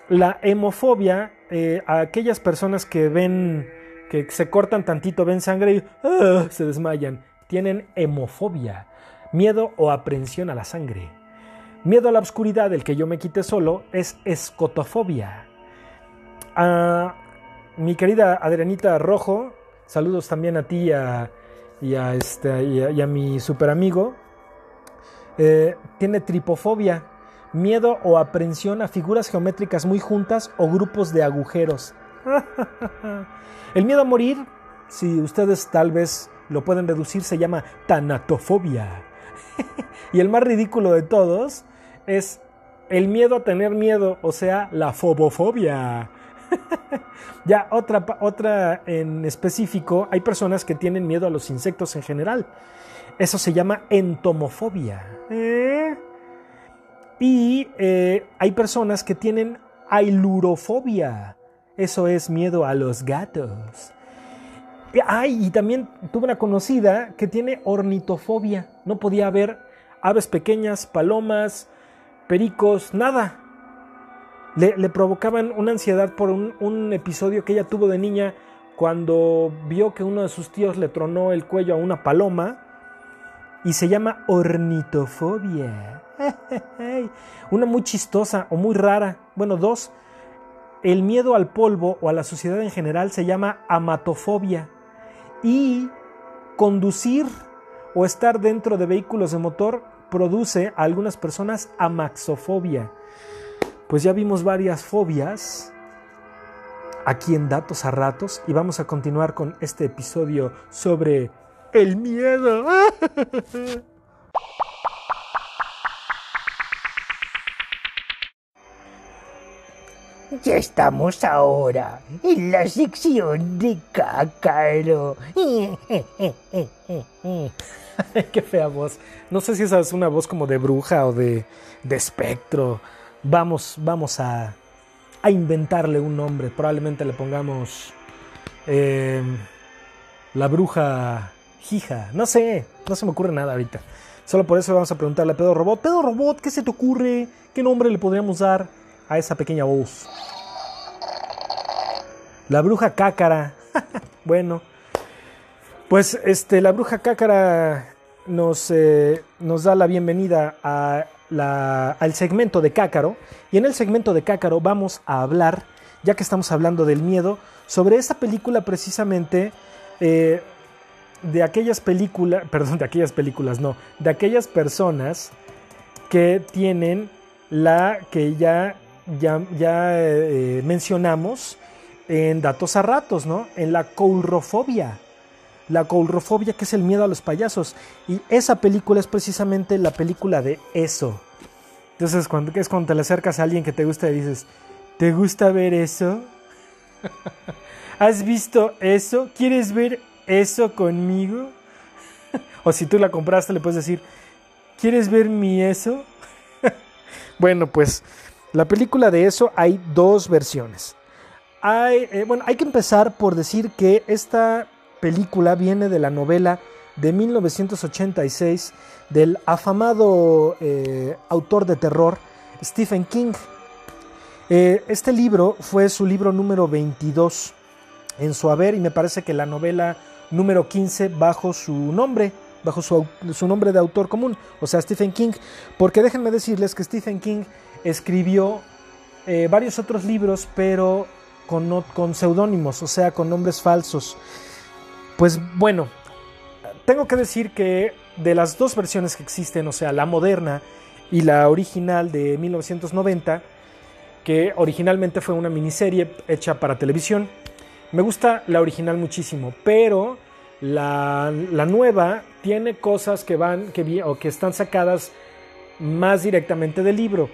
La hemofobia, eh, a aquellas personas que ven que se cortan tantito, ven sangre y ah, se desmayan. Tienen hemofobia, miedo o aprensión a la sangre. Miedo a la oscuridad, del que yo me quite solo, es escotofobia. A mi querida Adrianita Rojo, saludos también a ti y a, este, y a, mi super amigo. Eh, tiene tripofobia, miedo o aprensión a figuras geométricas muy juntas o grupos de agujeros. *laughs* El miedo a morir, si ustedes tal vez lo pueden reducir, se llama tanatofobia. *laughs* y el más ridículo de todos es el miedo a tener miedo, o sea, la fobofobia. *laughs* ya, otra, otra en específico, hay personas que tienen miedo a los insectos en general. Eso se llama entomofobia. ¿Eh? Y eh, hay personas que tienen ailurofobia. Eso es miedo a los gatos. Ay, y también tuve una conocida que tiene ornitofobia. No podía ver aves pequeñas, palomas, pericos, nada. Le, provocaban una ansiedad por un, un, episodio que ella tuvo de niña cuando vio que uno de sus tíos le tronó el cuello a una paloma y se llama ornitofobia. *laughs* una muy chistosa o muy rara. Bueno, dos el miedo al polvo o a la suciedad en general se llama amatofobia. Y conducir o estar dentro de vehículos de motor produce a algunas personas amaxofobia. Pues ya vimos varias fobias aquí en Datos a Ratos y vamos a continuar con este episodio sobre el miedo. *laughs* Ya estamos ahora en la sección de cácaro. *laughs* Qué fea voz. No sé si esa es una voz como de bruja o de, de espectro. Vamos, vamos a, a inventarle un nombre. Probablemente le pongamos em, la bruja Jija. No sé, no se me ocurre nada ahorita. Solo por eso vamos a preguntarle a Pedro Robot. Pedro Robot, ¿qué se te ocurre? ¿Qué nombre le podríamos dar? a esa pequeña voz. La bruja cácara. *laughs* bueno, pues este, la bruja cácara nos, eh, nos da la bienvenida a la- al segmento de Cácaro. Y en el segmento de Cácaro vamos a hablar, ya que estamos hablando del miedo, sobre esa película precisamente eh, de aquellas películas, *laughs* perdón, de aquellas películas, no, de aquellas personas que tienen la que ya, ya, ya eh, mencionamos en datos a ratos, ¿no? En la coulrofobia. La coulrofobia, que es el miedo a los payasos. Y esa película es precisamente la película de eso. Entonces, cuando, es cuando te le acercas a alguien que te gusta y dices, ¿te gusta ver eso? *laughs* ¿Has visto eso? ¿Quieres ver eso conmigo? *laughs* o si tú la compraste, le puedes decir, ¿quieres ver mi eso? *laughs* bueno, pues la película de eso hay dos versiones. Hay, eh, bueno, hay que empezar por decir que esta película viene de la novela de 1986 del afamado eh, autor de terror Stephen King. Eh, este libro fue su libro número 22 en su haber y me parece que la novela número 15 bajo su nombre, bajo su, nombre de autor común, o sea, Stephen King, porque déjenme decirles que Stephen King escribió eh, varios otros libros, pero con, con seudónimos, o sea, con nombres falsos. Pues bueno, tengo que decir que de las dos versiones que existen, o sea, la moderna y la original de 1990, que originalmente fue una miniserie hecha para televisión, me gusta la original muchísimo, pero la, nueva tiene cosas que van que, o que están sacadas más directamente del libro.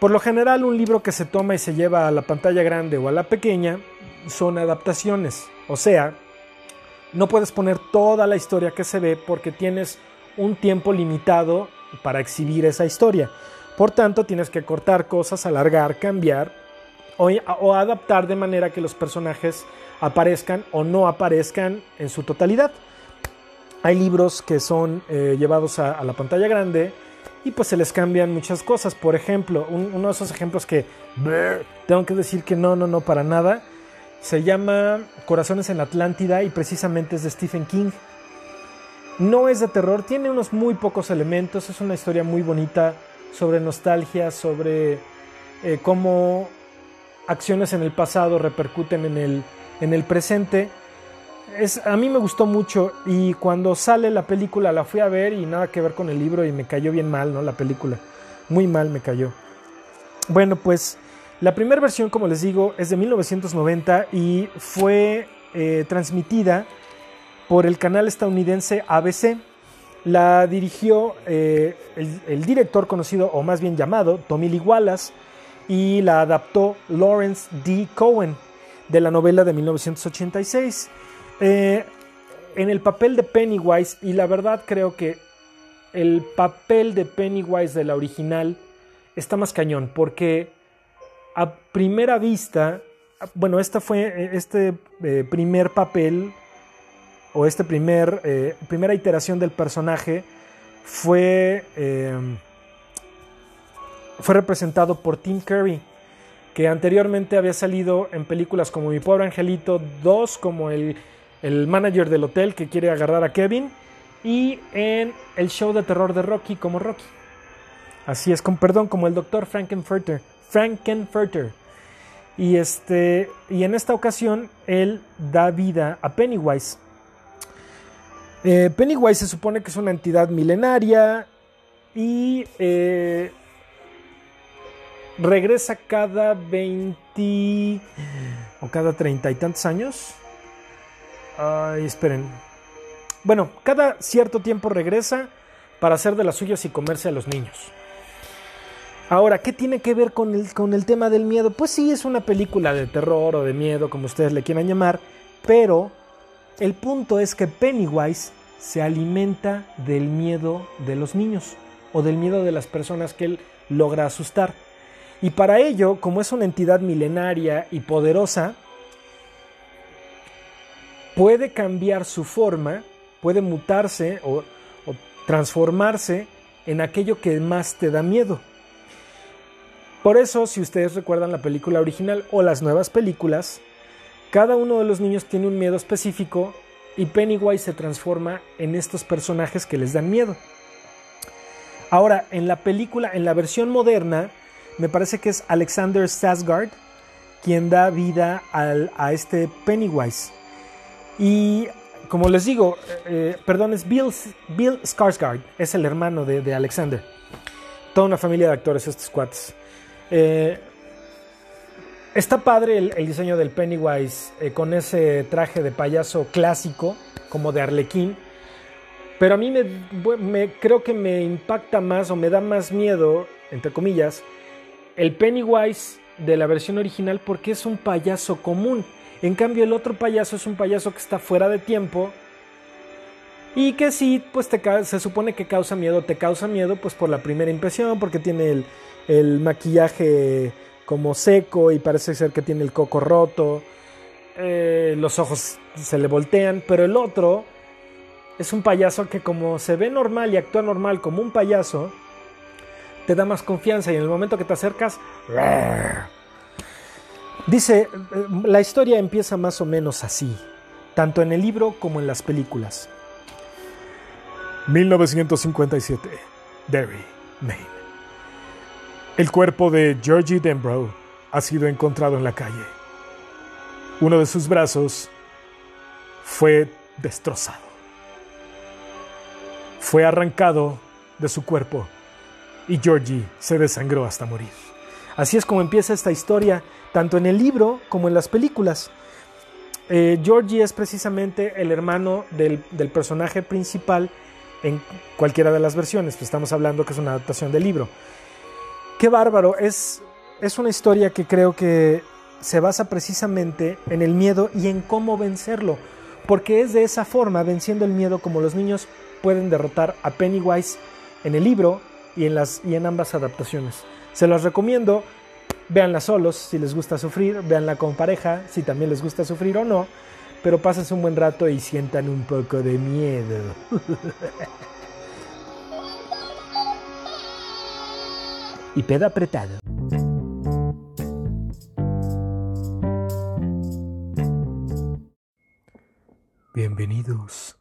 Por lo general, un libro que se toma y se lleva a la pantalla grande o a la pequeña son adaptaciones. O sea, no puedes poner toda la historia que se ve porque tienes un tiempo limitado para exhibir esa historia. Por tanto, tienes que cortar cosas, alargar, cambiar o, adaptar de manera que los personajes aparezcan o no aparezcan en su totalidad. Hay libros que son eh, llevados a, la pantalla grande y pues se les cambian muchas cosas. Por ejemplo, un- uno de esos ejemplos que tengo que decir que no, no, no, para nada, se llama Corazones en Atlántida y precisamente es de Stephen King. No es de terror, tiene unos muy pocos elementos, es una historia muy bonita sobre nostalgia, sobre eh, cómo acciones en el pasado repercuten en el, en el presente. Es, a mí me gustó mucho y cuando sale la película la fui a ver y nada que ver con el libro y me cayó bien mal, ¿no? La película. Muy mal me cayó. Bueno, pues la primera versión, como les digo, es de 1990 y fue eh, transmitida por el canal estadounidense ABC. La dirigió eh, el, director conocido, o más bien llamado, Tommy Lee Wallace, y la adaptó Lawrence D. Cohen de la novela de 1986. Eh, en el papel de Pennywise, y la verdad creo que el papel de Pennywise de la original está más cañón, porque a primera vista, bueno, esta fue este eh, primer papel o este primer eh, primera iteración del personaje fue fue representado por Tim Curry, que anteriormente había salido en películas como Mi pobre angelito 2 como el, el manager del hotel que quiere agarrar a Kevin y en el show de terror de Rocky como Rocky. Así es, con perdón, como el doctor Frankenfurter. Frankenfurter. Y, este, y en esta ocasión él da vida a Pennywise. Eh, Pennywise se supone que es una entidad milenaria y eh, regresa cada 20 o cada 30 y tantos años. Ay, esperen. Bueno, cada cierto tiempo regresa para hacer de las suyas y comerse a los niños. Ahora, ¿qué tiene que ver con el, con el tema del miedo? Pues sí, es una película de terror o de miedo, como ustedes le quieran llamar, pero el punto es que Pennywise se alimenta del miedo de los niños o del miedo de las personas que él logra asustar. Y para ello, como es una entidad milenaria y poderosa, puede cambiar su forma, puede mutarse o, transformarse en aquello que más te da miedo. Por eso, si ustedes recuerdan la película original o las nuevas películas, cada uno de los niños tiene un miedo específico y Pennywise se transforma en estos personajes que les dan miedo. Ahora, en la película, en la versión moderna, me parece que es Alexander Skarsgård quien da vida a este Pennywise. Y como les digo, eh, perdón, es Bill, Bill Skarsgård, es el hermano de, Alexander. Toda una familia de actores estos cuates. Eh, está padre el, diseño del Pennywise eh, con ese traje de payaso clásico, como de Arlequín. Pero a mí me, creo que me impacta más o me da más miedo, entre comillas, el Pennywise de la versión original porque es un payaso común. En cambio el otro payaso es un payaso que está fuera de tiempo y que sí, pues te, se supone que causa miedo. Te causa miedo pues por la primera impresión, porque tiene el, maquillaje como seco y parece ser que tiene el coco roto. Eh, los ojos se le voltean, pero el otro es un payaso que como se ve normal y actúa normal como un payaso, te da más confianza y en el momento que te acercas, dice, la historia empieza más o menos así, tanto en el libro como en las películas. 1957, Derry, Maine. El cuerpo de Georgie Denbrough ha sido encontrado en la calle. Uno de sus brazos fue destrozado. Fue arrancado de su cuerpo y Georgie se desangró hasta morir. Así es como empieza esta historia, tanto en el libro como en las películas. Eh, Georgie es precisamente el hermano del, personaje principal en cualquiera de las versiones, pues estamos hablando que es una adaptación del libro. Qué bárbaro, es, es una historia que creo que se basa precisamente en el miedo y en cómo vencerlo, porque es de esa forma, venciendo el miedo, como los niños pueden derrotar a Pennywise en el libro y en, las, y en ambas adaptaciones. Se las recomiendo, véanla solos si les gusta sufrir, véanla con pareja si también les gusta sufrir o no, pero pásense un buen rato y sientan un poco de miedo. y pedo apretado. Bienvenidos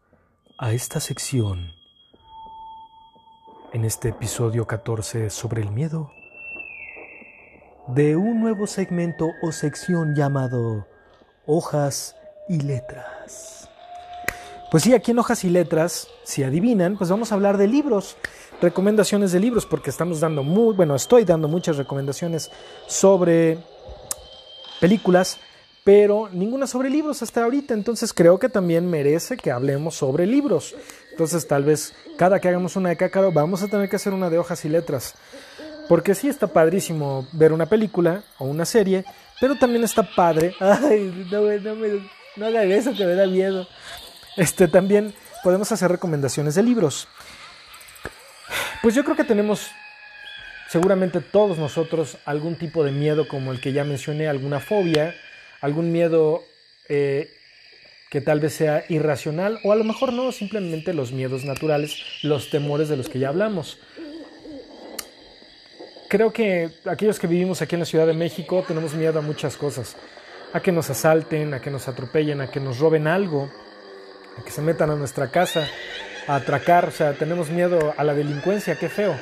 a esta sección en este episodio 14 sobre el miedo de un nuevo segmento o sección llamado Hojas y Letras. Pues sí, aquí en Hojas y Letras, si adivinan, pues vamos a hablar de libros, recomendaciones de libros, porque estamos dando muy, bueno, estoy dando muchas recomendaciones sobre películas, pero ninguna sobre libros hasta ahorita, entonces creo que también merece que hablemos sobre libros. Entonces tal vez cada que hagamos una de cácaro vamos a tener que hacer una de hojas y letras. Porque sí está padrísimo ver una película o una serie, pero también está padre. *laughs* Ay, no, no, eso que me da miedo. Este también podemos hacer recomendaciones de libros. Pues yo creo que tenemos seguramente todos nosotros algún tipo de miedo como el que ya mencioné, alguna fobia, algún miedo eh, que tal vez sea irracional o a lo mejor no, simplemente los miedos naturales, los temores de los que ya hablamos. Creo que aquellos que vivimos aquí en la Ciudad de México tenemos miedo a muchas cosas, a que nos asalten, a que nos atropellen, a que nos roben algo, a que se metan a nuestra casa, a atracar, o sea, tenemos miedo a la delincuencia, qué feo.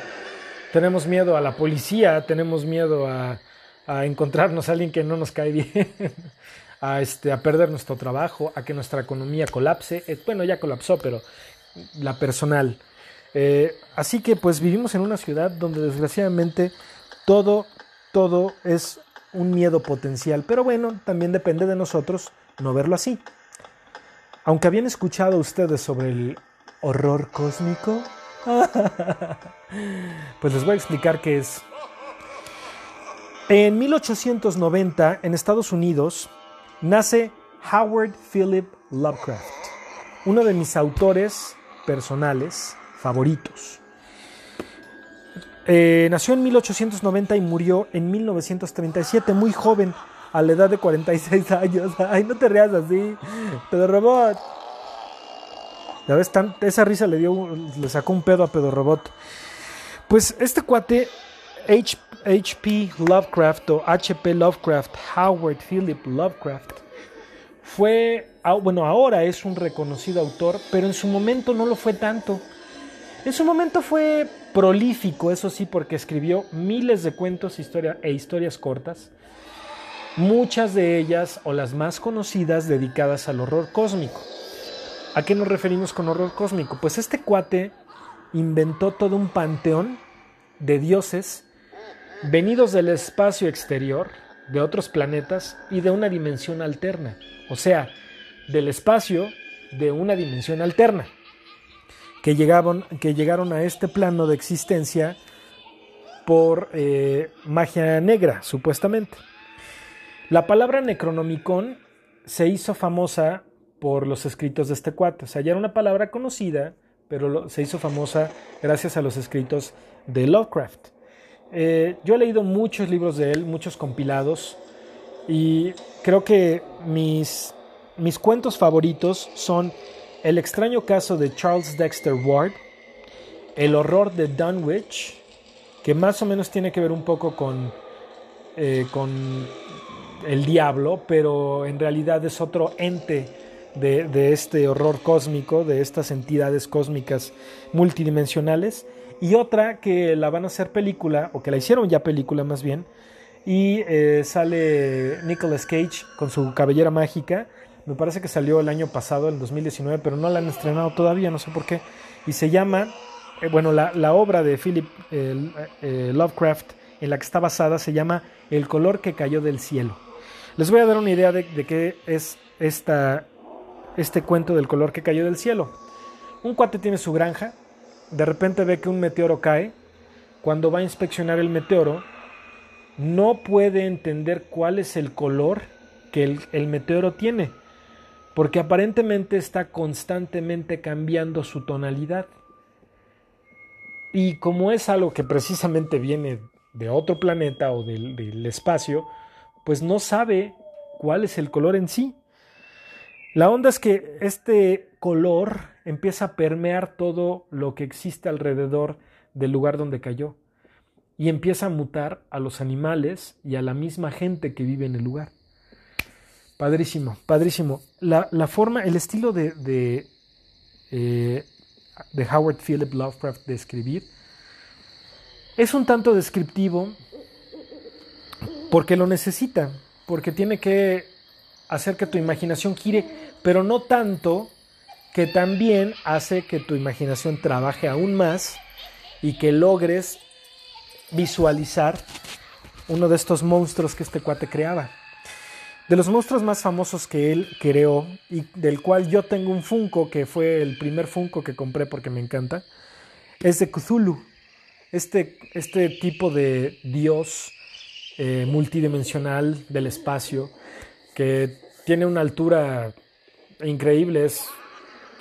Tenemos miedo a la policía, tenemos miedo a, a encontrarnos a alguien que no nos cae bien a, este, a perder nuestro trabajo, a que nuestra economía colapse. Eh, bueno, ya colapsó, pero la personal. Eh, así que pues vivimos en una ciudad donde desgraciadamente todo, todo es un miedo potencial. Pero bueno, también depende de nosotros no verlo así. Aunque habían escuchado ustedes sobre el horror cósmico, *laughs* pues les voy a explicar qué es. En 1890, en Estados Unidos, nace Howard Philip Lovecraft, uno de mis autores personales favoritos. Eh, nació en 1890 y murió en 1937, muy joven, a la edad de 46 *laughs* años. Ay, no te reas así, Pedo Robot. Ya ves, esa risa le dio, le sacó un pedo a Pedo Robot. Pues este cuate, H, H.P. Lovecraft o H.P. Lovecraft, Howard Philip Lovecraft, fue, bueno, ahora es un reconocido autor, pero en su momento no lo fue tanto. En su momento fue prolífico, eso sí, porque escribió miles de cuentos e historias cortas, muchas de ellas o las más conocidas dedicadas al horror cósmico. ¿A qué nos referimos con horror cósmico? Pues este cuate inventó todo un panteón de dioses venidos del espacio exterior, de otros planetas y de una dimensión alterna. O sea, del espacio de una dimensión alterna. Que llegaron, que llegaron a este plano de existencia por eh, magia negra, supuestamente. La palabra Necronomicon se hizo famosa por los escritos de este cuate. O sea, ya era una palabra conocida, pero se hizo famosa gracias a los escritos de Lovecraft. Eh, yo he leído muchos libros de él, muchos compilados, y creo que mis, mis cuentos favoritos son El extraño caso de Charles Dexter Ward, El horror de Dunwich, que más o menos tiene que ver un poco con, eh, con el diablo, pero en realidad es otro ente de, este horror cósmico, de estas entidades cósmicas multidimensionales, y otra que la van a hacer película, o que la hicieron ya película más bien, y eh, sale Nicolas Cage con su cabellera mágica. Me parece que salió el año pasado, el 2019, pero no la han estrenado todavía, no sé por qué. Y se llama, eh, bueno, la, obra de Philip eh, Lovecraft en la que está basada se llama El color que cayó del cielo. Les voy a dar una idea de, de qué es esta, este cuento del color que cayó del cielo. Un cuate tiene su granja, de repente ve que un meteoro cae, cuando va a inspeccionar el meteoro, no puede entender cuál es el color que el, meteoro tiene, porque aparentemente está constantemente cambiando su tonalidad. Y como es algo que precisamente viene de otro planeta o del espacio, pues no sabe cuál es el color en sí. La onda es que este color empieza a permear todo lo que existe alrededor del lugar donde cayó y empieza a mutar a los animales y a la misma gente que vive en el lugar. Padrísimo, padrísimo. La, forma, el estilo de, de, eh, de Howard Philip Lovecraft de escribir es un tanto descriptivo porque lo necesita, porque tiene que hacer que tu imaginación gire, pero no tanto que también hace que tu imaginación trabaje aún más y que logres visualizar uno de estos monstruos que este cuate creaba. De los monstruos más famosos que él creó y del cual yo tengo un Funko, que fue el primer Funko que compré porque me encanta, es de Cthulhu. Este, este tipo de dios eh, multidimensional del espacio que tiene una altura increíble, es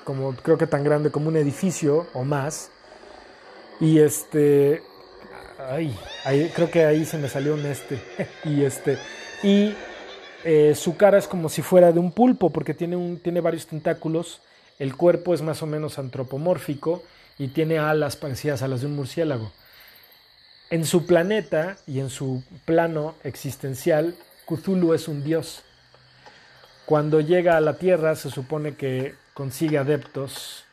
como creo que tan grande como un edificio o más. Y este, ay, creo que ahí se me salió un este. *laughs* y este, y eh, su cara es como si fuera de un pulpo porque tiene, un, tiene varios tentáculos. El cuerpo es más o menos antropomórfico y tiene alas parecidas a las de un murciélago. En su planeta y en su plano existencial, Cthulhu es un dios. Cuando llega a la Tierra se supone que consigue adeptos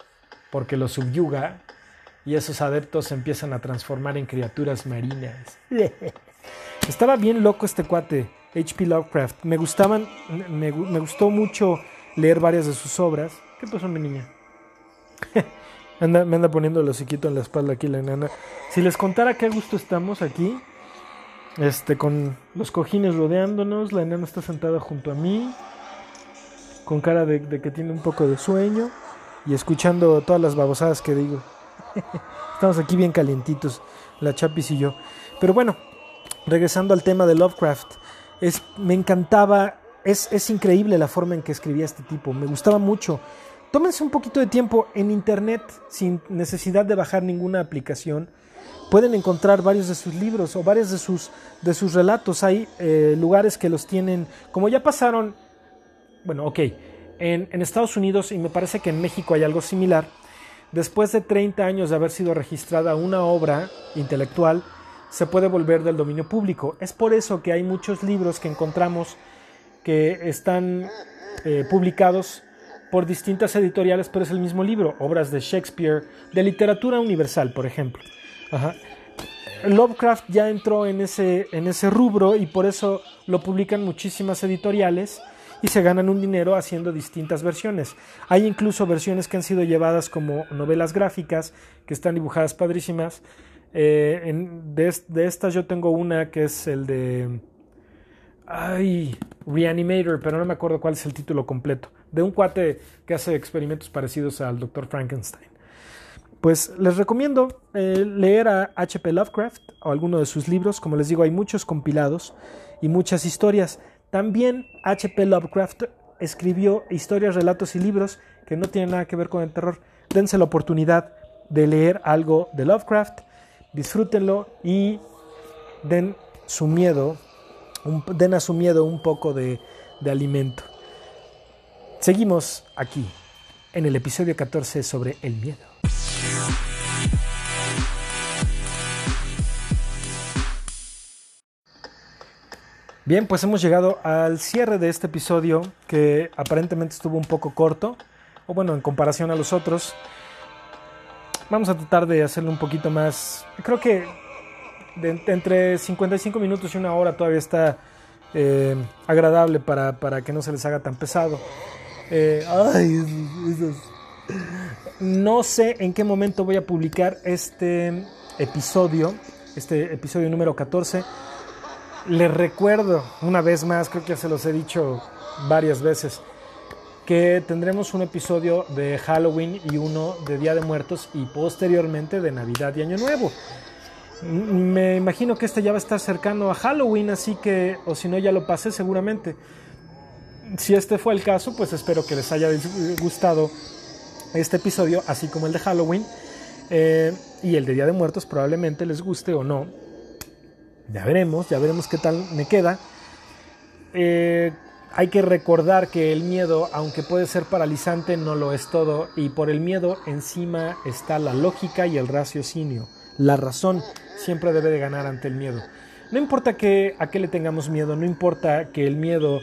porque los subyuga y esos adeptos se empiezan a transformar en criaturas marinas. *laughs* Estaba bien loco este cuate, H.P. Lovecraft. Me gustaban, me, gustó mucho leer varias de sus obras. ¿Qué pasó, mi niña? *laughs* me anda poniendo el hociquito en la espalda aquí la enana. Si les contara qué gusto estamos aquí, este, con los cojines rodeándonos, la enana está sentada junto a mí, con cara de, que tiene un poco de sueño y escuchando todas las babosadas que digo. *laughs* Estamos aquí bien calientitos, la Chapis y yo. Pero bueno, regresando al tema de Lovecraft, es, me encantaba, es, es increíble la forma en que escribía este tipo, me gustaba mucho. Tómense un poquito de tiempo en internet sin necesidad de bajar ninguna aplicación. Pueden encontrar varios de sus libros o varios de sus, de sus relatos. Hay eh, lugares que los tienen, como ya pasaron bueno, ok, en, Estados Unidos y me parece que en México hay algo similar, después de 30 años de haber sido registrada una obra intelectual, se puede volver del dominio público. Es por eso que hay muchos libros que encontramos que están eh, publicados por distintas editoriales, pero es el mismo libro, obras de Shakespeare, de literatura universal, por ejemplo. Lovecraft ya entró en ese, en ese rubro y por eso lo publican muchísimas editoriales y se ganan un dinero haciendo distintas versiones. Hay incluso versiones que han sido llevadas como novelas gráficas, que están dibujadas padrísimas. Eh, de, estas yo tengo una que es el de... Ay, Reanimator, pero no me acuerdo cuál es el título completo. De un cuate que hace experimentos parecidos al Dr. Frankenstein. Pues les recomiendo eh, leer a H.P. Lovecraft o alguno de sus libros. Como les digo, hay muchos compilados y muchas historias. También H.P. Lovecraft escribió historias, relatos y libros que no tienen nada que ver con el terror. Dense la oportunidad de leer algo de Lovecraft, disfrútenlo y den su miedo, den a su miedo un poco de, alimento. Seguimos aquí en el episodio 14 sobre el miedo. Bien, pues hemos llegado al cierre de este episodio que aparentemente estuvo un poco corto, o bueno, en comparación a los otros. Vamos a tratar de hacerlo un poquito más. Creo que entre 55 minutos y una hora todavía está eh, agradable para, que no se les haga tan pesado. Eh, no sé en qué momento voy a publicar este episodio, este episodio número 14 les recuerdo una vez más, creo que se los he dicho varias veces, que tendremos un episodio de Halloween y uno de Día de Muertos y posteriormente de Navidad y Año Nuevo. Me imagino que este ya va a estar cercano a Halloween, así que, o si no, ya lo pasé seguramente. Si este fue el caso, pues espero que les haya gustado este episodio, así como el de Halloween. Eh, y el de Día de Muertos probablemente les guste o no. Ya veremos, ya veremos qué tal me queda. Eh, hay que recordar que el miedo, aunque puede ser paralizante, no lo es todo. Y por el miedo encima está la lógica y el raciocinio. La razón siempre debe de ganar ante el miedo. No importa que, a qué le tengamos miedo, no importa que el miedo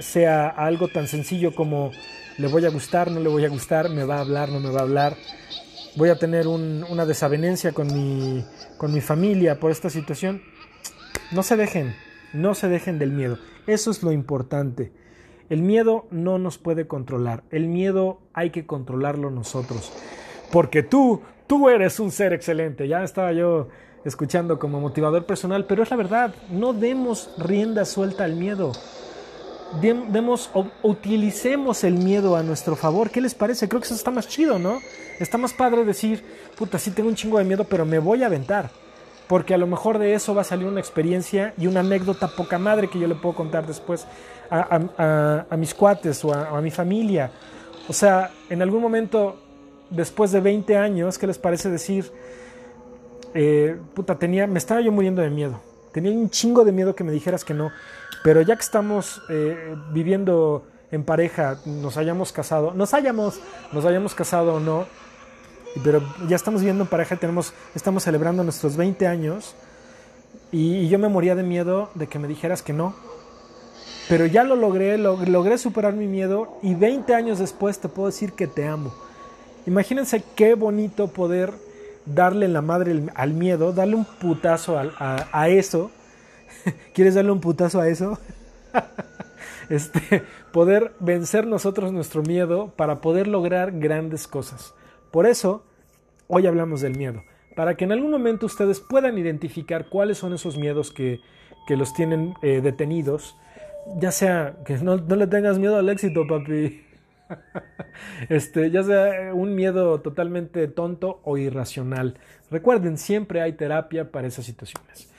sea algo tan sencillo como le voy a gustar, no le voy a gustar, me va a hablar, no me va a hablar, voy a tener una desavenencia con mi, con mi familia por esta situación. No se dejen, no se dejen del miedo. Eso es lo importante. El miedo no nos puede controlar. El miedo hay que controlarlo nosotros. Porque tú, tú eres un ser excelente. Ya estaba yo escuchando como motivador personal, pero es la verdad. No demos rienda suelta al miedo. Demos, utilicemos el miedo a nuestro favor. ¿Qué les parece? Creo que eso está más chido, ¿no? Está más padre decir, puta, sí tengo un chingo de miedo, pero me voy a aventar porque a lo mejor de eso va a salir una experiencia y una anécdota poca madre que yo le puedo contar después a, mis cuates o, a, mi familia. O sea, en algún momento, después de 20 años, ¿qué les parece decir? Eh, puta, tenía, me estaba yo muriendo de miedo. Tenía un chingo de miedo que me dijeras que no. Pero ya que estamos eh, viviendo en pareja, nos hayamos casado, nos hayamos, nos hayamos casado o no, pero ya estamos viviendo en pareja, tenemos, estamos celebrando nuestros 20 años y, yo me moría de miedo de que me dijeras que no. Pero ya lo logré, logré superar mi miedo y 20 años después te puedo decir que te amo. Imagínense qué bonito poder darle la madre al miedo, darle un putazo a, a eso. *laughs* ¿Quieres darle un putazo a eso? *laughs* este, poder vencer nosotros nuestro miedo para poder lograr grandes cosas. Por eso, hoy hablamos del miedo, para que en algún momento ustedes puedan identificar cuáles son esos miedos que, los tienen eh, detenidos, ya sea que no, le tengas miedo al éxito, papi. *laughs* Este, ya sea un miedo totalmente tonto o irracional. Recuerden, siempre hay terapia para esas situaciones.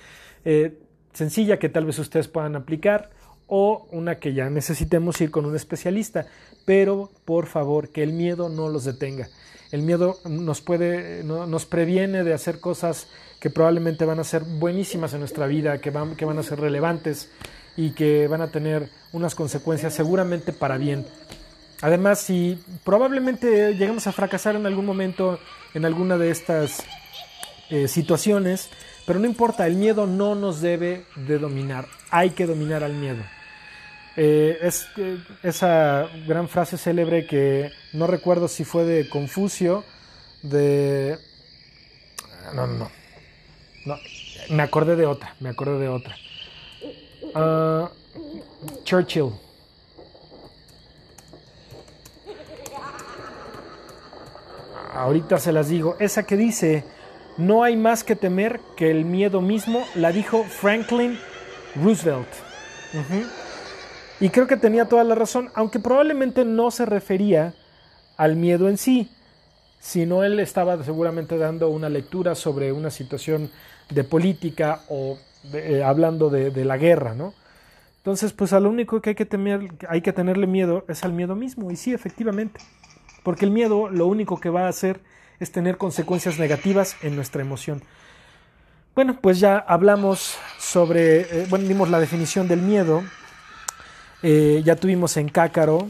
Eh, sencilla que tal vez ustedes puedan aplicar o una que ya necesitemos ir con un especialista. Pero por favor, que el miedo no los detenga. El miedo nos puede, nos previene de hacer cosas que probablemente van a ser buenísimas en nuestra vida, que van, que van a ser relevantes y que van a tener unas consecuencias seguramente para bien. Además, si probablemente lleguemos a fracasar en algún momento en alguna de estas eh, situaciones, pero no importa, el miedo no nos debe de dominar, hay que dominar al miedo. Eh, es esa gran frase célebre que no recuerdo si fue de Confucio, de... No, no, no. no me acordé de otra, me acordé de otra. Ah, Churchill. Ahorita se las digo. Esa que dice, no hay más que temer que el miedo mismo, la dijo Franklin Roosevelt. Y creo que tenía toda la razón, aunque probablemente no se refería al miedo en sí, sino él estaba seguramente dando una lectura sobre una situación de política o eh, hablando de, la guerra, ¿no? Entonces, pues a lo único que hay que, temer, hay que tenerle miedo es al miedo mismo, y sí, efectivamente, porque el miedo lo único que va a hacer es tener consecuencias negativas en nuestra emoción. Bueno, pues ya hablamos sobre, eh, bueno, dimos la definición del miedo, eh, ya tuvimos en Cácaro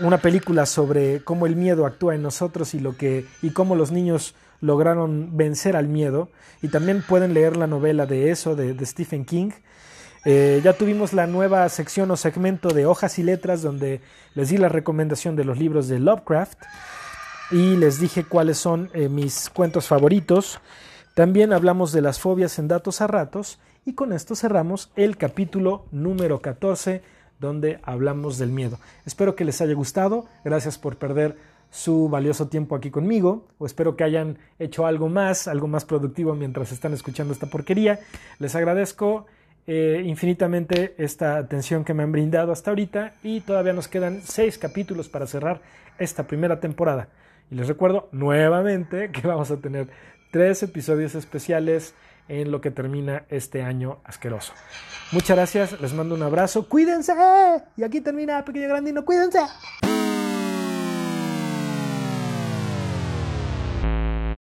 una película sobre cómo el miedo actúa en nosotros y lo que y cómo los niños lograron vencer al miedo. Y también pueden leer la novela de eso, de, Stephen King. Eh, ya tuvimos la nueva sección o segmento de hojas y letras donde les di la recomendación de los libros de Lovecraft y les dije cuáles son eh, mis cuentos favoritos. También hablamos de las fobias en datos a ratos y con esto cerramos el capítulo número 14 donde hablamos del miedo. Espero que les haya gustado. Gracias por perder su valioso tiempo aquí conmigo, o espero que hayan hecho algo más, algo más productivo mientras están escuchando esta porquería. Les agradezco eh, infinitamente esta atención que me han brindado hasta ahorita y todavía nos quedan seis capítulos para cerrar esta primera temporada. Y les recuerdo nuevamente *laughs* que vamos a tener tres episodios especiales en lo que termina este año asqueroso. Muchas gracias, les mando un abrazo, cuídense. Y aquí termina Pequeño Grandino, cuídense.